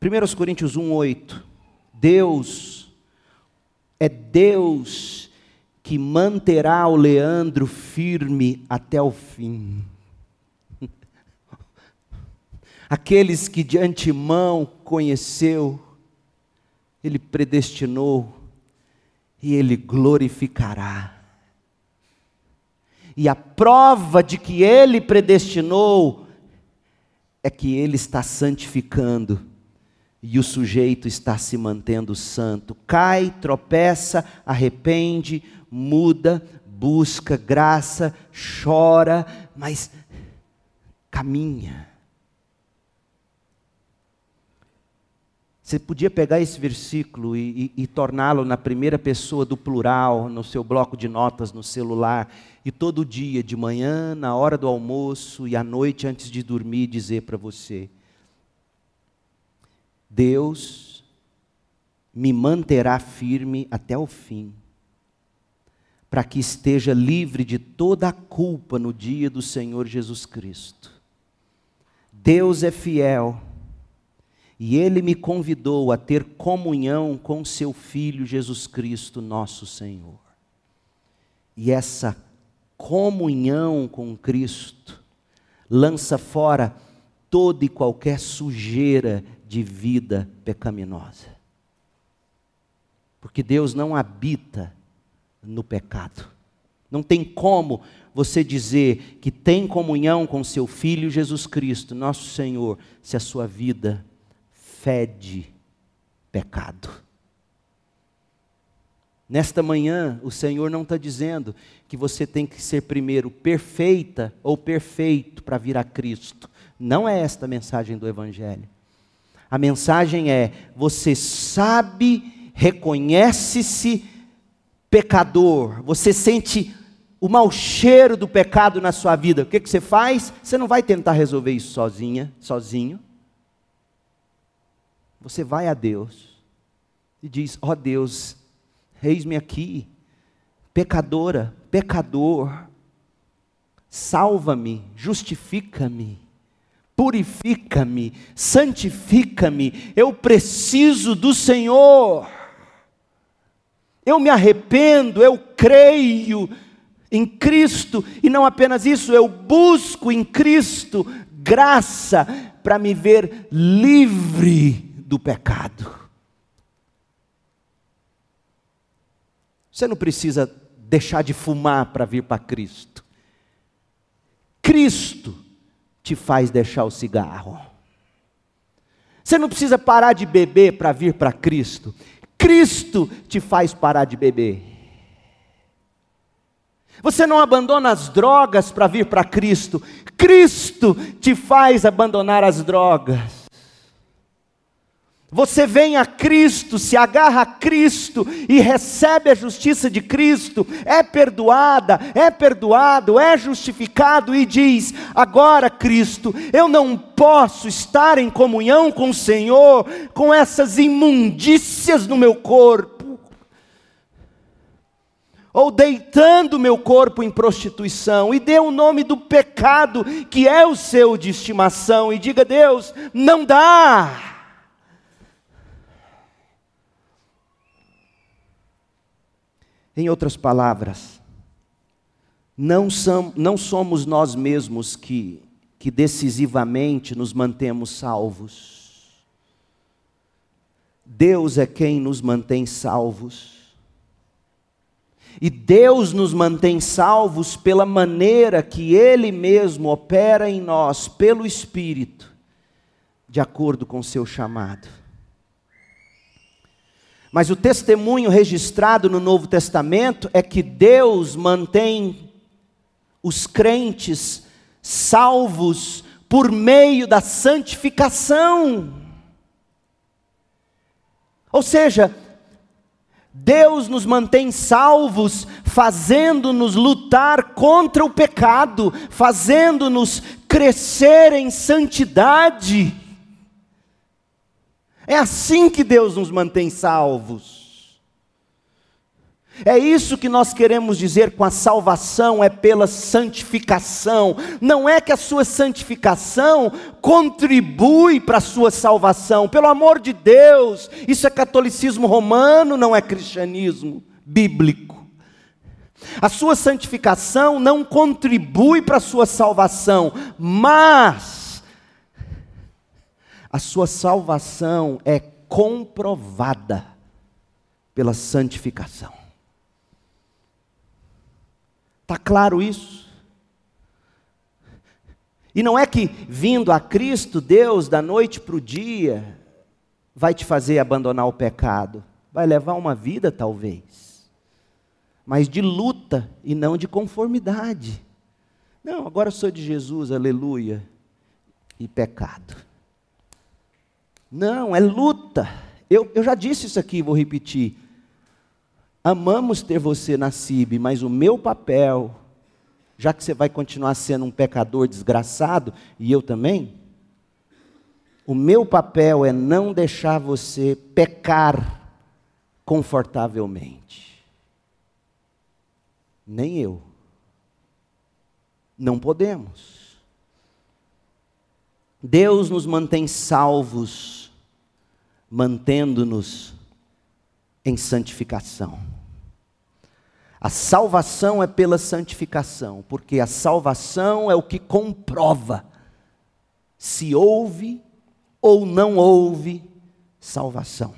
1 Coríntios 1, 8. Deus é Deus que manterá o Leandro firme até o fim aqueles que de antemão conheceu, Ele predestinou e Ele glorificará. E a prova de que Ele predestinou é que Ele está santificando e o sujeito está se mantendo santo. Cai, tropeça, arrepende, muda, busca graça, chora, mas caminha. Você podia pegar esse versículo e, e, e torná-lo na primeira pessoa do plural, no seu bloco de notas, no celular, e todo dia, de manhã, na hora do almoço e à noite antes de dormir, dizer para você: Deus me manterá firme até o fim, para que esteja livre de toda a culpa no dia do Senhor Jesus Cristo. Deus é fiel e ele me convidou a ter comunhão com seu Filho Jesus Cristo, nosso Senhor. E essa comunhão com Cristo lança fora toda e qualquer sujeira de vida pecaminosa. Porque Deus não habita no pecado. Não tem como você dizer que tem comunhão com seu Filho Jesus Cristo, nosso Senhor, se a sua vida fede pecado. Nesta manhã, o Senhor não está dizendo que você tem que ser primeiro perfeita ou perfeito para vir a Cristo. Não é esta a mensagem do Evangelho. A mensagem é: você sabe, reconhece-se pecador, você sente o mau cheiro do pecado na sua vida. O que, que você faz? Você não vai tentar resolver isso sozinha, sozinho. Você vai a Deus e diz: Ó oh Deus, eis-me aqui, pecadora, pecador, salva-me, justifica-me, purifica-me, santifica-me, eu preciso do Senhor. Eu me arrependo, eu creio em Cristo, e não apenas isso, eu busco em Cristo graça para me ver livre do pecado. Você não precisa deixar de fumar para vir para Cristo. Cristo te faz deixar o cigarro. Você não precisa parar de beber para vir para Cristo. Cristo te faz parar de beber. Você não abandona as drogas para vir para Cristo. Cristo te faz abandonar as drogas. Você vem a Cristo, se agarra a Cristo e recebe a justiça de Cristo, é perdoada, é perdoado, é justificado e diz: agora, Cristo, eu não posso estar em comunhão com o Senhor com essas imundícias no meu corpo, ou deitando meu corpo em prostituição, e dê o nome do pecado que é o seu de estimação, e diga: Deus, não dá Em outras palavras, não, são, não somos nós mesmos que, que decisivamente nos mantemos salvos. Deus é quem nos mantém salvos. E Deus nos mantém salvos pela maneira que Ele mesmo opera em nós, pelo Espírito, de acordo com o seu chamado. Mas o testemunho registrado no Novo Testamento é que Deus mantém os crentes salvos por meio da santificação. Ou seja, Deus nos mantém salvos, fazendo-nos lutar contra o pecado, fazendo-nos crescer em santidade. É assim que Deus nos mantém salvos. É isso que nós queremos dizer com a salvação, é pela santificação. Não é que a sua santificação contribui para a sua salvação, pelo amor de Deus, isso é catolicismo romano, não é cristianismo bíblico. A sua santificação não contribui para a sua salvação, mas a sua salvação é comprovada pela santificação. Está claro isso? E não é que vindo a Cristo, Deus, da noite para o dia, vai te fazer abandonar o pecado. Vai levar uma vida, talvez, mas de luta e não de conformidade. Não, agora eu sou de Jesus, aleluia, e pecado. Não, é luta. Eu, eu já disse isso aqui, vou repetir. Amamos ter você na CIB, mas o meu papel, já que você vai continuar sendo um pecador desgraçado, e eu também, o meu papel é não deixar você pecar confortavelmente. Nem eu. Não podemos. Deus nos mantém salvos, mantendo-nos em santificação. A salvação é pela santificação, porque a salvação é o que comprova se houve ou não houve salvação.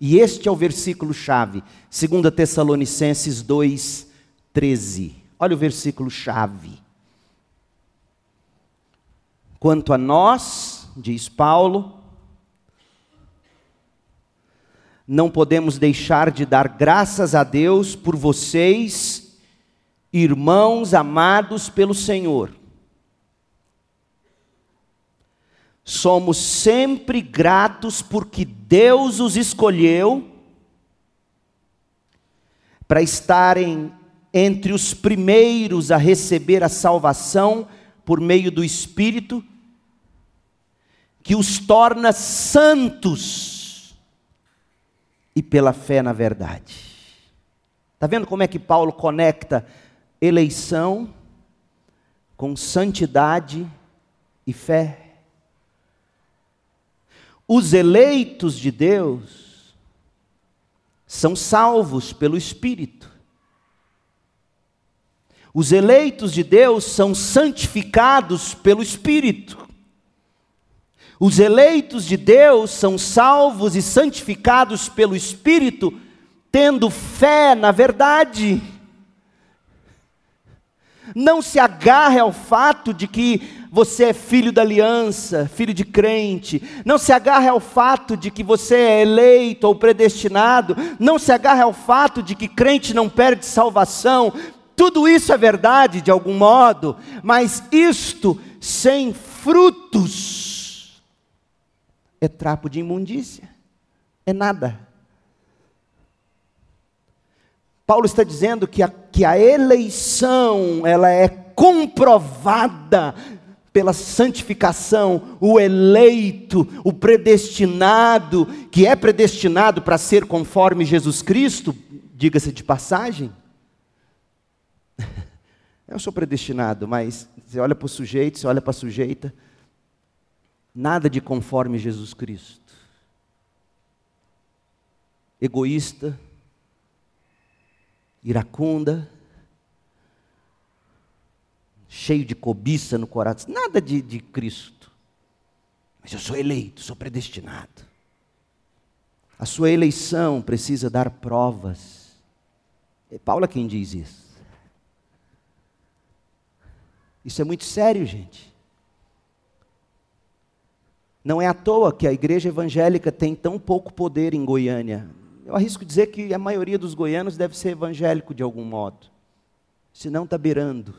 E este é o versículo chave, 2 Tessalonicenses 2, 13. Olha o versículo chave. Quanto a nós, diz Paulo, não podemos deixar de dar graças a Deus por vocês, irmãos amados pelo Senhor. Somos sempre gratos porque Deus os escolheu para estarem entre os primeiros a receber a salvação por meio do Espírito, que os torna santos e pela fé na verdade. Está vendo como é que Paulo conecta eleição com santidade e fé? Os eleitos de Deus são salvos pelo Espírito. Os eleitos de Deus são santificados pelo Espírito. Os eleitos de Deus são salvos e santificados pelo Espírito, tendo fé na verdade. Não se agarre ao fato de que você é filho da aliança, filho de crente. Não se agarre ao fato de que você é eleito ou predestinado. Não se agarre ao fato de que crente não perde salvação. Tudo isso é verdade de algum modo, mas isto sem frutos é trapo de imundícia, é nada. Paulo está dizendo que a, que a eleição, ela é comprovada pela santificação, o eleito, o predestinado, que é predestinado para ser conforme Jesus Cristo, diga-se de passagem. Eu sou predestinado, mas você olha para o sujeito, você olha para a sujeita, nada de conforme Jesus Cristo. Egoísta, iracunda, cheio de cobiça no coração, nada de, de Cristo. Mas eu sou eleito, sou predestinado. A sua eleição precisa dar provas. É Paulo quem diz isso. Isso é muito sério, gente. Não é à toa que a igreja evangélica tem tão pouco poder em Goiânia. eu arrisco dizer que a maioria dos goianos deve ser evangélico de algum modo. Senão está beirando.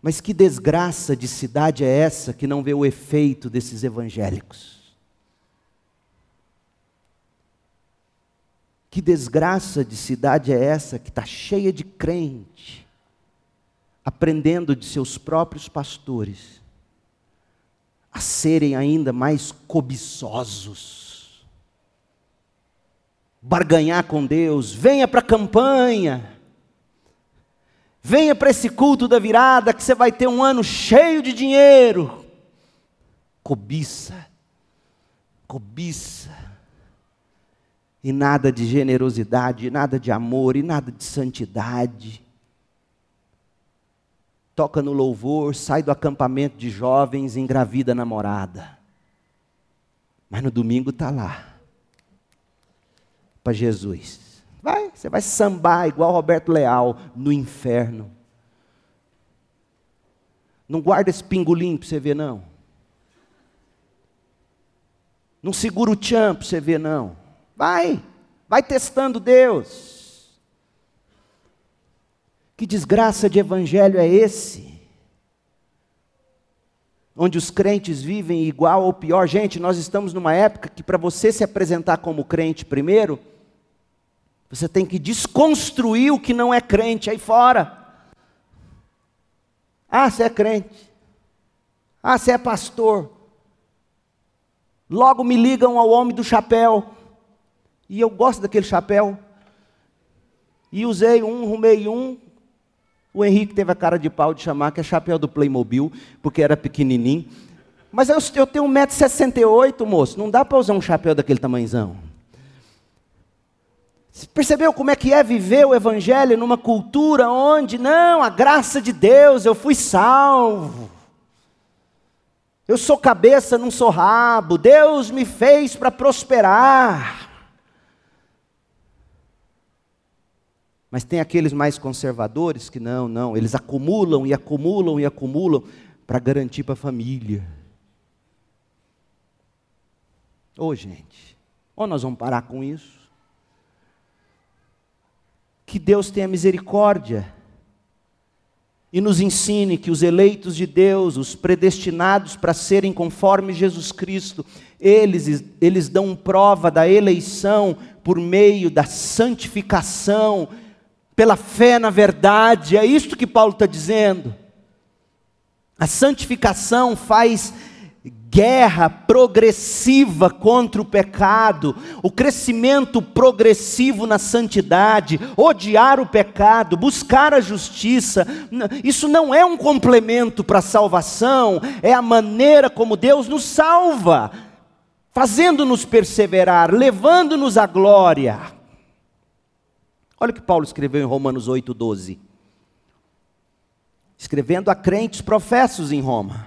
Mas que desgraça de cidade é essa que não vê o efeito desses evangélicos? Que desgraça de cidade é essa que está cheia de crente, aprendendo de seus próprios pastores a serem ainda mais cobiçosos, barganhar com Deus, venha para a campanha, venha para esse culto da virada que você vai ter um ano cheio de dinheiro. Cobiça, cobiça e nada de generosidade, e nada de amor, e nada de santidade. Toca no louvor, sai do acampamento de jovens, engravida a namorada. Mas no domingo está lá, para Jesus. Vai, você vai sambar igual Roberto Leal no inferno. Não guarda esse pingolim para você ver, não. Não segura o tchan para você ver, não. Vai, vai testando Deus. Que desgraça de evangelho é esse? Onde os crentes vivem igual ou pior. Gente, nós estamos numa época que para você se apresentar como crente primeiro, você tem que desconstruir o que não é crente aí fora. Ah, você é crente. Ah, você é pastor. Logo me ligam ao homem do chapéu. E eu gosto daquele chapéu. E usei um, arrumei um. O Henrique teve a cara de pau de chamar que é chapéu do Playmobil, porque era pequenininho. Mas eu, eu tenho 1,68m, moço. Não dá para usar um chapéu daquele tamanhozão. Você percebeu como é que é viver o Evangelho numa cultura onde, não, a graça de Deus, eu fui salvo. Eu sou cabeça, não sou rabo. Deus me fez para prosperar. Mas tem aqueles mais conservadores que não, não, eles acumulam e acumulam e acumulam para garantir para a família. Ô oh, gente, ou nós vamos parar com isso? Que Deus tenha misericórdia e nos ensine que os eleitos de Deus, os predestinados para serem conforme Jesus Cristo, eles, eles dão prova da eleição por meio da santificação pela fé na verdade, é isto que Paulo está dizendo. A santificação faz guerra progressiva contra o pecado, o crescimento progressivo na santidade, odiar o pecado, buscar a justiça. Isso não é um complemento para a salvação, é a maneira como Deus nos salva, fazendo-nos perseverar, levando-nos à glória. Olha o que Paulo escreveu em Romanos 8,12. Escrevendo a crentes professos em Roma.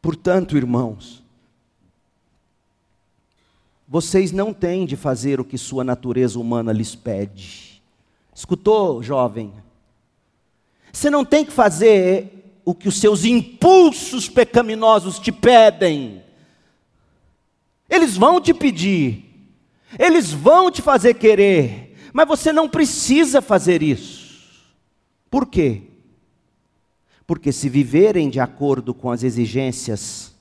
Portanto, irmãos, vocês não têm de fazer o que sua natureza humana lhes pede. Escutou, jovem? Você não tem que fazer o que os seus impulsos pecaminosos te pedem. Eles vão te pedir, eles vão te fazer querer, mas você não precisa fazer isso. Por quê? Porque se viverem de acordo com as exigências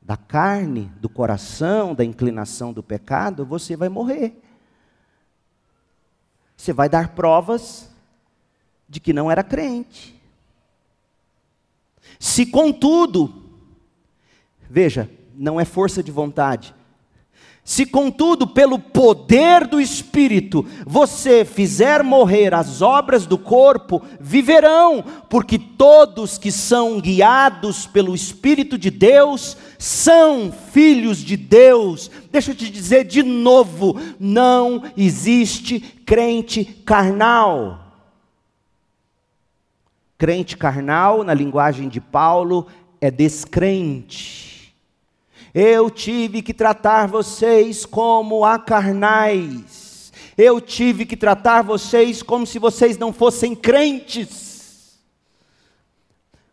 da carne, do coração, da inclinação do pecado, você vai morrer. Você vai dar provas de que não era crente. Se contudo, veja, não é força de vontade, se, contudo, pelo poder do Espírito, você fizer morrer as obras do corpo, viverão, porque todos que são guiados pelo Espírito de Deus são filhos de Deus. Deixa eu te dizer de novo: não existe crente carnal. Crente carnal, na linguagem de Paulo, é descrente eu tive que tratar vocês como a carnais. Eu tive que tratar vocês como se vocês não fossem crentes.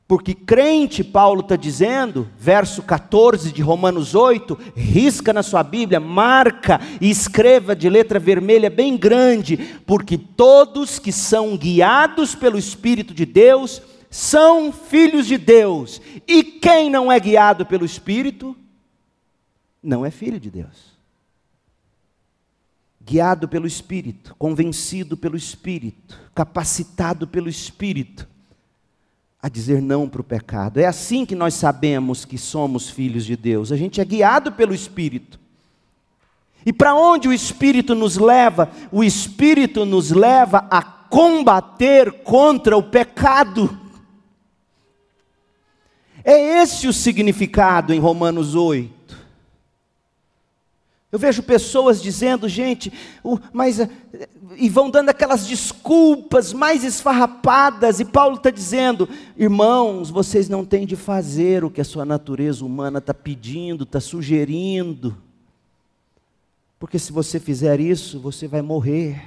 Porque crente, Paulo está dizendo, verso 14 de Romanos 8, risca na sua Bíblia, marca e escreva de letra vermelha bem grande, porque todos que são guiados pelo Espírito de Deus são filhos de Deus, e quem não é guiado pelo Espírito, não é filho de Deus. Guiado pelo Espírito, convencido pelo Espírito, capacitado pelo Espírito a dizer não para o pecado. É assim que nós sabemos que somos filhos de Deus. A gente é guiado pelo Espírito. E para onde o Espírito nos leva? O Espírito nos leva a combater contra o pecado. É esse o significado em Romanos 8. Eu vejo pessoas dizendo, gente, mas eh, e vão dando aquelas desculpas mais esfarrapadas, e Paulo está dizendo, irmãos, vocês não têm de fazer o que a sua natureza humana está pedindo, está sugerindo, porque se você fizer isso, você vai morrer,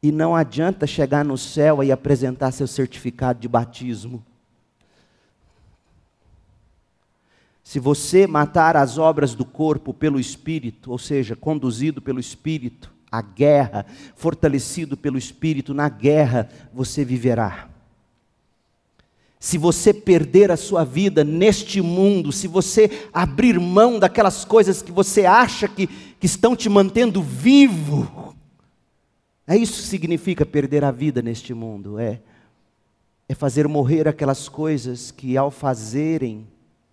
e não adianta chegar no céu e apresentar seu certificado de batismo. Se você matar as obras do corpo pelo Espírito, ou seja, conduzido pelo Espírito, a guerra, fortalecido pelo Espírito na guerra, você viverá. Se você perder a sua vida neste mundo, se você abrir mão daquelas coisas que você acha que, que estão te mantendo vivo, é isso que significa perder a vida neste mundo, é, é fazer morrer aquelas coisas que ao fazerem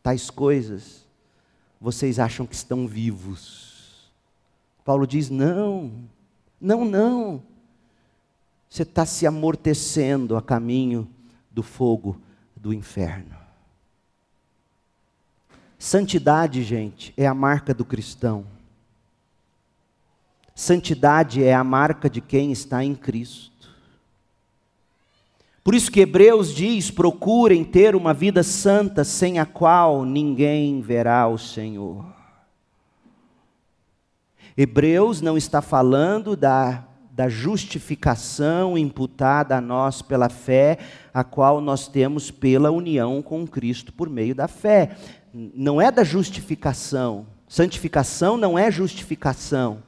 tais coisas, vocês acham que estão vivos. Paulo diz: não, não, não. Você está se amortecendo a caminho do fogo do inferno. Santidade, gente, é a marca do cristão. Santidade é a marca de quem está em Cristo. Por isso que Hebreus diz: procurem ter uma vida santa, sem a qual ninguém verá o Senhor. Hebreus não está falando da, da justificação imputada a nós pela fé, a qual nós temos pela união com Cristo por meio da fé. Não é da justificação. Santificação não é justificação.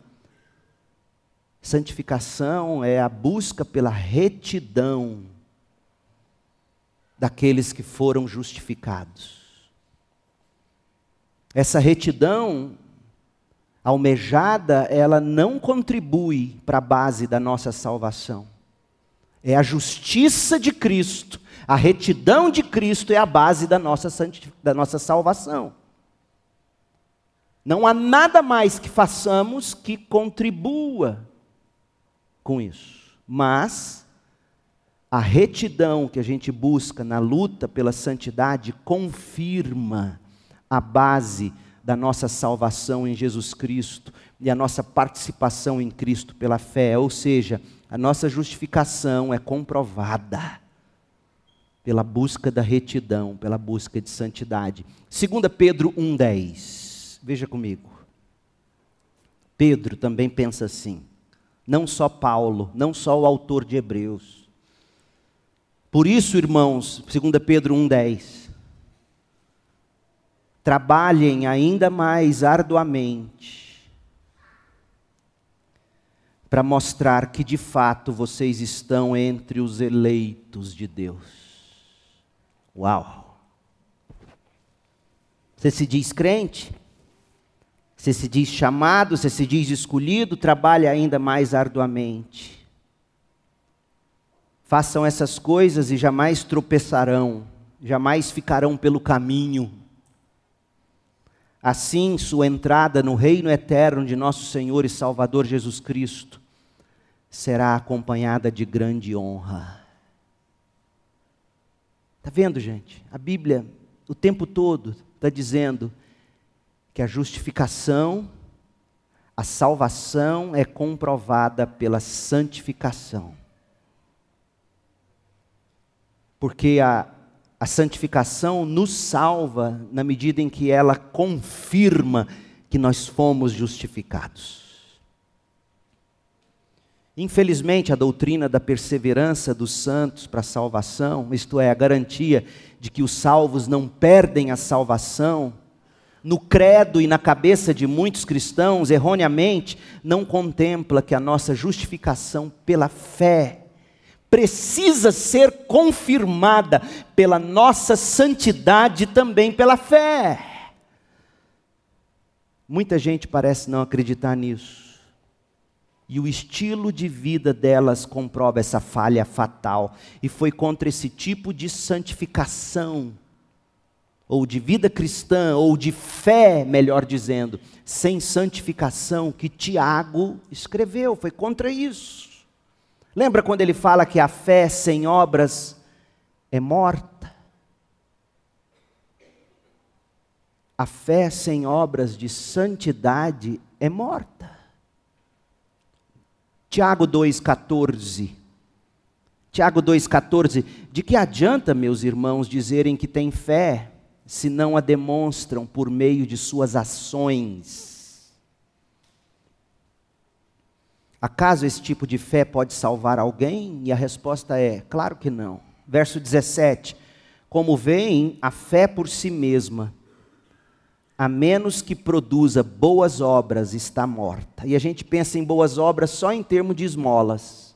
Santificação é a busca pela retidão daqueles que foram justificados. Essa retidão almejada, ela não contribui para a base da nossa salvação. É a justiça de Cristo, a retidão de Cristo é a base da nossa, da nossa salvação. Não há nada mais que façamos que contribua com isso. Mas a retidão que a gente busca na luta pela santidade confirma a base da nossa salvação em Jesus Cristo e a nossa participação em Cristo pela fé, ou seja, a nossa justificação é comprovada pela busca da retidão, pela busca de santidade. 2 Pedro 1,10. Veja comigo. Pedro também pensa assim. Não só Paulo, não só o autor de Hebreus. Por isso, irmãos, 2 Pedro 1,10. Trabalhem ainda mais arduamente para mostrar que de fato vocês estão entre os eleitos de Deus. Uau! Você se diz crente? Você se diz chamado? Você se diz escolhido? Trabalhe ainda mais arduamente Façam essas coisas e jamais tropeçarão, jamais ficarão pelo caminho. Assim, sua entrada no reino eterno de nosso Senhor e Salvador Jesus Cristo será acompanhada de grande honra. Está vendo, gente? A Bíblia, o tempo todo, está dizendo que a justificação, a salvação é comprovada pela santificação porque a, a santificação nos salva na medida em que ela confirma que nós fomos justificados. Infelizmente, a doutrina da perseverança dos santos para a salvação, isto é, a garantia de que os salvos não perdem a salvação, no credo e na cabeça de muitos cristãos, erroneamente, não contempla que a nossa justificação pela fé precisa ser confirmada pela nossa santidade também pela fé. Muita gente parece não acreditar nisso. E o estilo de vida delas comprova essa falha fatal. E foi contra esse tipo de santificação, ou de vida cristã, ou de fé, melhor dizendo, sem santificação, que Tiago escreveu. Foi contra isso. Lembra quando ele fala que a fé sem obras é morta? A fé sem obras de santidade é morta. Tiago 2,14. Tiago 2,14. De que adianta, meus irmãos, dizerem que têm fé, se não a demonstram por meio de suas ações? Acaso esse tipo de fé pode salvar alguém? E a resposta é: claro que não. Verso 17: Como veem, a fé por si mesma a menos que produza boas obras, está morta. E a gente pensa em boas obras só em termos de esmolas.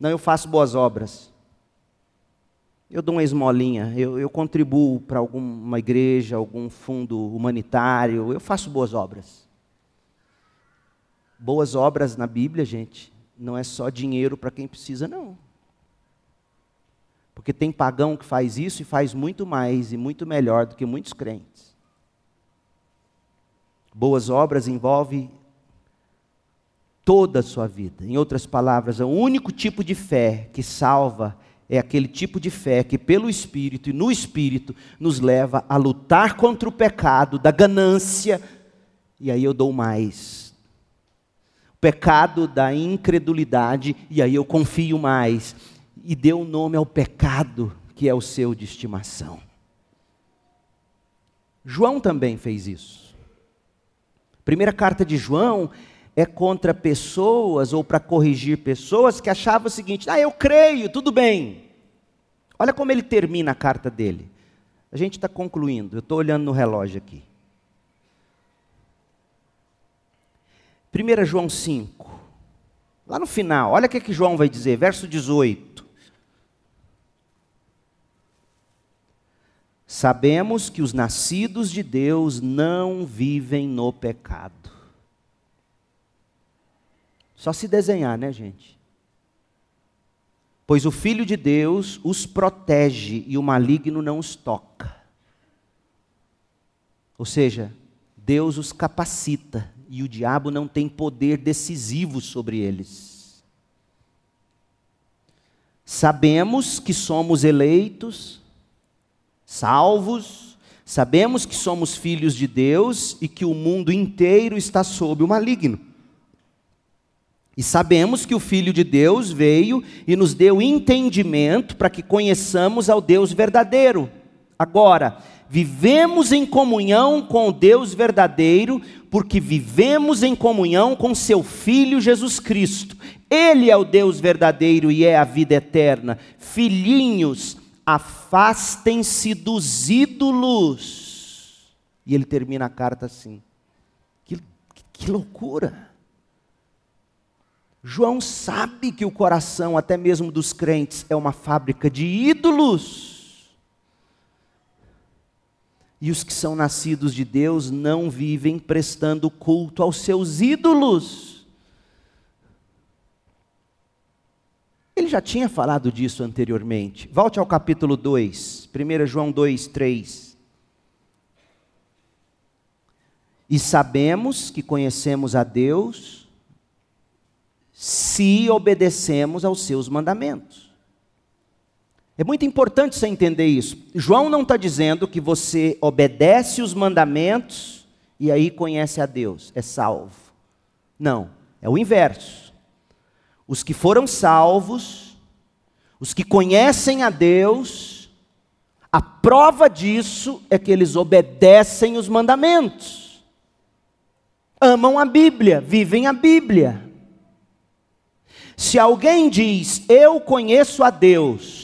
Não, eu faço boas obras. Eu dou uma esmolinha, eu, eu contribuo para alguma igreja, algum fundo humanitário, eu faço boas obras. Boas obras na Bíblia, gente, não é só dinheiro para quem precisa, não. Porque tem pagão que faz isso e faz muito mais e muito melhor do que muitos crentes. Boas obras envolve toda a sua vida. Em outras palavras, o único tipo de fé que salva é aquele tipo de fé que, pelo Espírito e no Espírito, nos leva a lutar contra o pecado da ganância, e aí eu dou mais. Pecado da incredulidade, e aí eu confio mais. E deu nome ao pecado que é o seu de estimação. João também fez isso. Primeira carta de João é contra pessoas ou para corrigir pessoas que achavam o seguinte: ah, eu creio, tudo bem. Olha como ele termina a carta dele. A gente está concluindo, eu estou olhando no relógio aqui. 1 João 5, lá no final, olha o que, que João vai dizer, verso 18. Sabemos que os nascidos de Deus não vivem no pecado. Só se desenhar, né, gente? Pois o Filho de Deus os protege e o maligno não os toca. Ou seja, Deus os capacita e o diabo não tem poder decisivo sobre eles. Sabemos que somos eleitos, salvos, sabemos que somos filhos de Deus e que o mundo inteiro está sob o maligno. E sabemos que o Filho de Deus veio e nos deu entendimento para que conheçamos ao Deus verdadeiro. Agora, vivemos em comunhão com o Deus verdadeiro, porque vivemos em comunhão com seu Filho Jesus Cristo. Ele é o Deus verdadeiro e é a vida eterna. Filhinhos, afastem-se dos ídolos. E ele termina a carta assim. Que, que loucura! João sabe que o coração, até mesmo dos crentes, é uma fábrica de ídolos. E os que são nascidos de Deus não vivem prestando culto aos seus ídolos. Ele já tinha falado disso anteriormente. Volte ao capítulo 2, 1 João 2, 3. E sabemos que conhecemos a Deus se obedecemos aos seus mandamentos. É muito importante você entender isso. João não está dizendo que você obedece os mandamentos e aí conhece a Deus, é salvo. Não, é o inverso. Os que foram salvos, os que conhecem a Deus, a prova disso é que eles obedecem os mandamentos, amam a Bíblia, vivem a Bíblia. Se alguém diz, Eu conheço a Deus,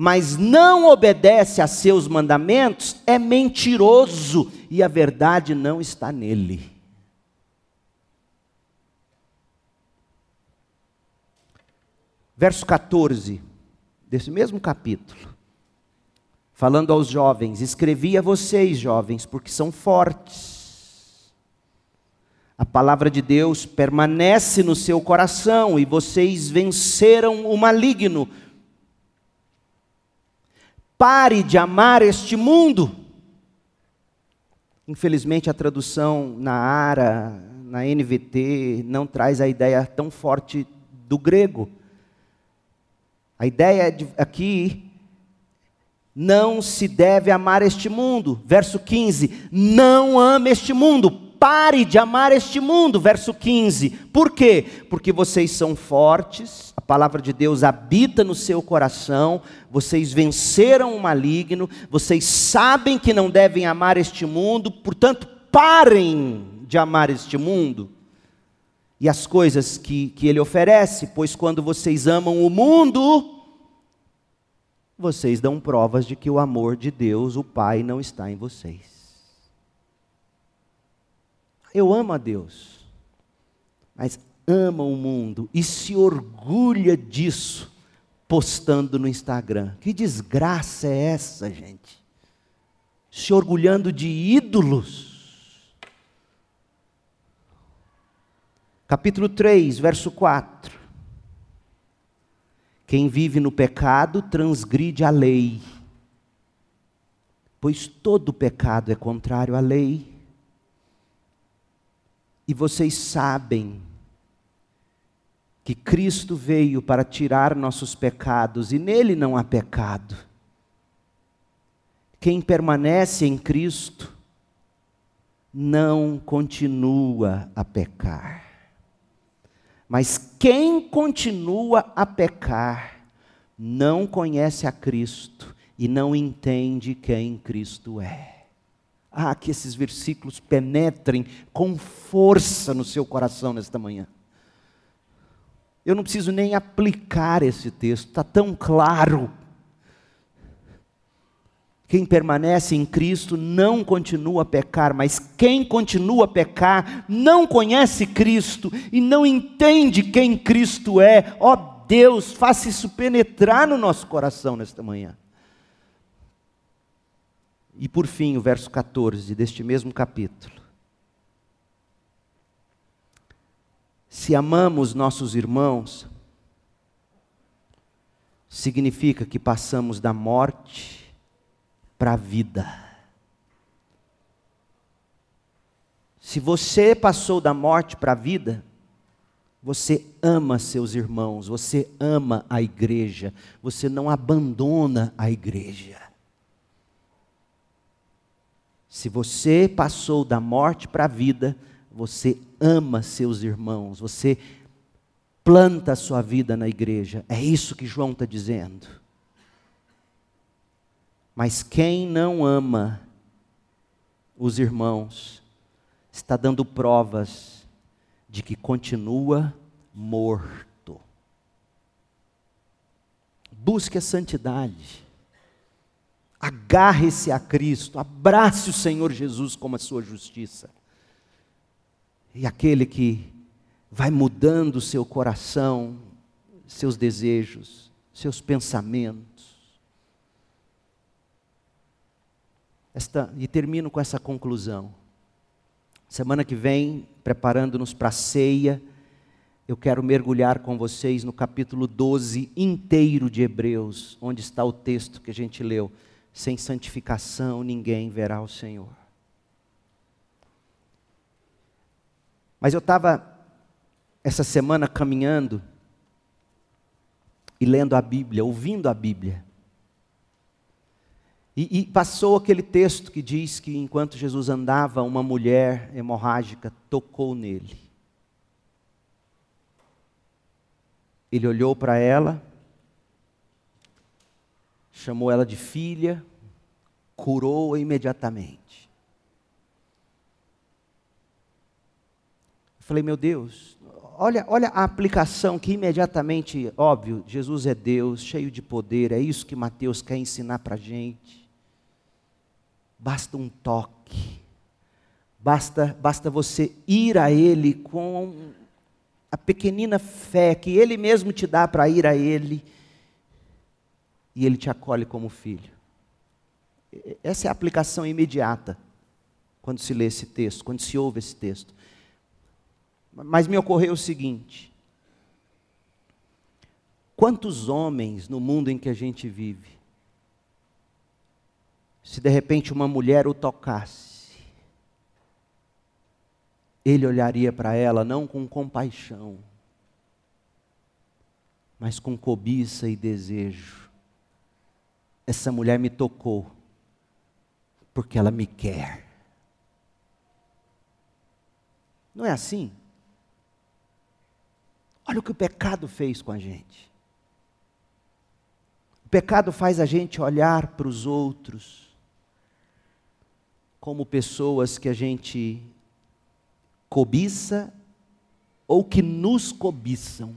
mas não obedece a seus mandamentos, é mentiroso e a verdade não está nele. Verso 14, desse mesmo capítulo, falando aos jovens: Escrevi a vocês, jovens, porque são fortes a palavra de Deus permanece no seu coração e vocês venceram o maligno. Pare de amar este mundo. Infelizmente, a tradução na ARA, na NVT, não traz a ideia tão forte do grego. A ideia aqui não se deve amar este mundo. Verso 15: Não ame este mundo pare de amar este mundo. Verso 15. Por quê? Porque vocês são fortes, palavra de Deus habita no seu coração, vocês venceram o maligno, vocês sabem que não devem amar este mundo, portanto, parem de amar este mundo e as coisas que, que ele oferece, pois quando vocês amam o mundo, vocês dão provas de que o amor de Deus, o Pai, não está em vocês. Eu amo a Deus, mas ama o mundo e se orgulha disso postando no Instagram. Que desgraça é essa, gente? Se orgulhando de ídolos. Capítulo 3, verso 4. Quem vive no pecado transgride a lei, pois todo pecado é contrário à lei e vocês sabem que Cristo veio para tirar nossos pecados e nele não há pecado. Quem permanece em Cristo não continua a pecar. Mas quem continua a pecar não conhece a Cristo e não entende quem Cristo é. Ah, que esses versículos penetrem com força no seu coração nesta manhã. Eu não preciso nem aplicar esse texto, está tão claro. Quem permanece em Cristo não continua a pecar, mas quem continua a pecar não conhece Cristo e não entende quem Cristo é. Ó oh, Deus, faça isso penetrar no nosso coração nesta manhã. E por fim, o verso 14 deste mesmo capítulo. Se amamos nossos irmãos, significa que passamos da morte para a vida. Se você passou da morte para a vida, você ama seus irmãos, você ama a igreja, você não abandona a igreja. Se você passou da morte para a vida, você ama seus irmãos, você planta a sua vida na igreja. É isso que João está dizendo. Mas quem não ama os irmãos, está dando provas de que continua morto. Busque a santidade. Agarre-se a Cristo, abrace o Senhor Jesus como a sua justiça. E aquele que vai mudando seu coração, seus desejos, seus pensamentos. Esta, e termino com essa conclusão. Semana que vem, preparando-nos para a ceia, eu quero mergulhar com vocês no capítulo 12 inteiro de Hebreus, onde está o texto que a gente leu sem santificação ninguém verá o Senhor. Mas eu estava essa semana caminhando e lendo a Bíblia, ouvindo a Bíblia. E, e, passou aquele texto que diz que enquanto Jesus andava, uma mulher hemorrágica tocou nele. Ele olhou para ela, chamou ela de filha, curou imediatamente. Falei, meu Deus, olha, olha a aplicação que imediatamente, óbvio, Jesus é Deus, cheio de poder, é isso que Mateus quer ensinar para a gente. Basta um toque, basta, basta você ir a Ele com a pequenina fé que Ele mesmo te dá para ir a Ele, e Ele te acolhe como filho. Essa é a aplicação imediata quando se lê esse texto, quando se ouve esse texto. Mas me ocorreu o seguinte: quantos homens no mundo em que a gente vive, se de repente uma mulher o tocasse, ele olharia para ela não com compaixão, mas com cobiça e desejo. Essa mulher me tocou, porque ela me quer. Não é assim? Olha o que o pecado fez com a gente. O pecado faz a gente olhar para os outros como pessoas que a gente cobiça ou que nos cobiçam.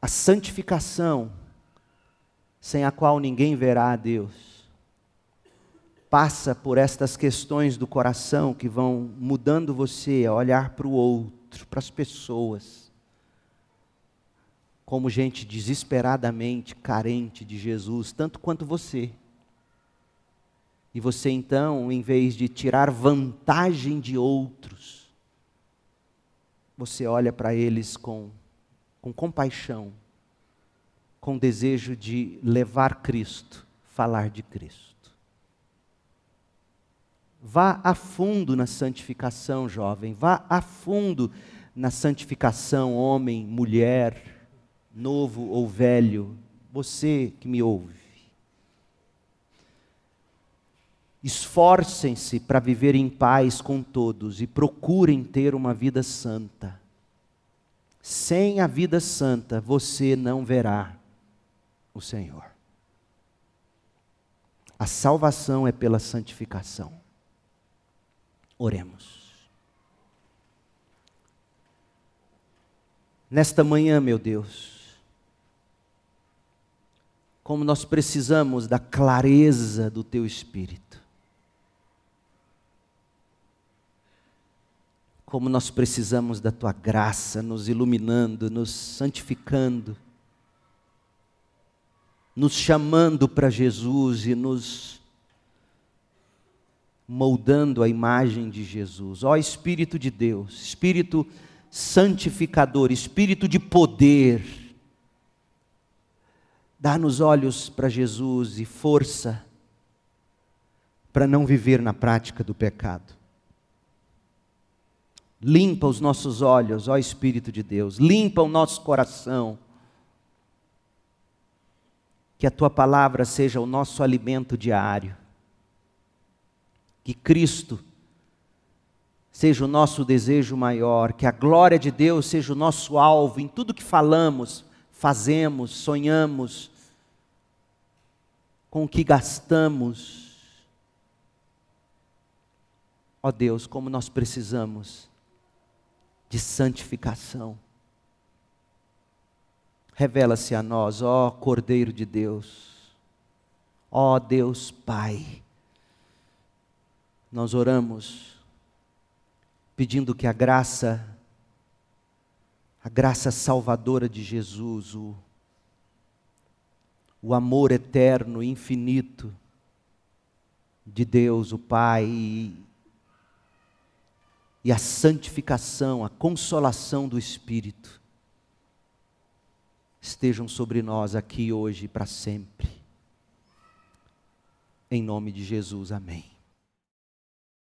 A santificação, sem a qual ninguém verá a Deus, passa por estas questões do coração que vão mudando você a olhar para o outro outro, para as pessoas, como gente desesperadamente carente de Jesus, tanto quanto você. E você então, em vez de tirar vantagem de outros, você olha para eles com, com compaixão, com desejo de levar Cristo, falar de Cristo. Vá a fundo na santificação, jovem. Vá a fundo na santificação, homem, mulher, novo ou velho. Você que me ouve. Esforcem-se para viver em paz com todos e procurem ter uma vida santa. Sem a vida santa, você não verá o Senhor. A salvação é pela santificação. Oremos. Nesta manhã, meu Deus, como nós precisamos da clareza do Teu Espírito, como nós precisamos da Tua graça nos iluminando, nos santificando, nos chamando para Jesus e nos moldando a imagem de Jesus. Ó Espírito de Deus, Espírito santificador, Espírito de poder, dá-nos olhos para Jesus e força para não viver na prática do pecado. Limpa os nossos olhos, ó Espírito de Deus, limpa o nosso coração. Que a tua palavra seja o nosso alimento diário que Cristo seja o nosso desejo maior, que a glória de Deus seja o nosso alvo em tudo que falamos, fazemos, sonhamos, com o que gastamos. Ó oh Deus, como nós precisamos de santificação. Revela-se a nós, ó Cordeiro de Deus, ó Deus Pai nós oramos pedindo que a graça, a graça salvadora de Jesus, o, o amor eterno, infinito de Deus, o Pai, e, e a santificação, a consolação do Espírito estejam sobre nós aqui hoje e para sempre. Em nome de Jesus, amém.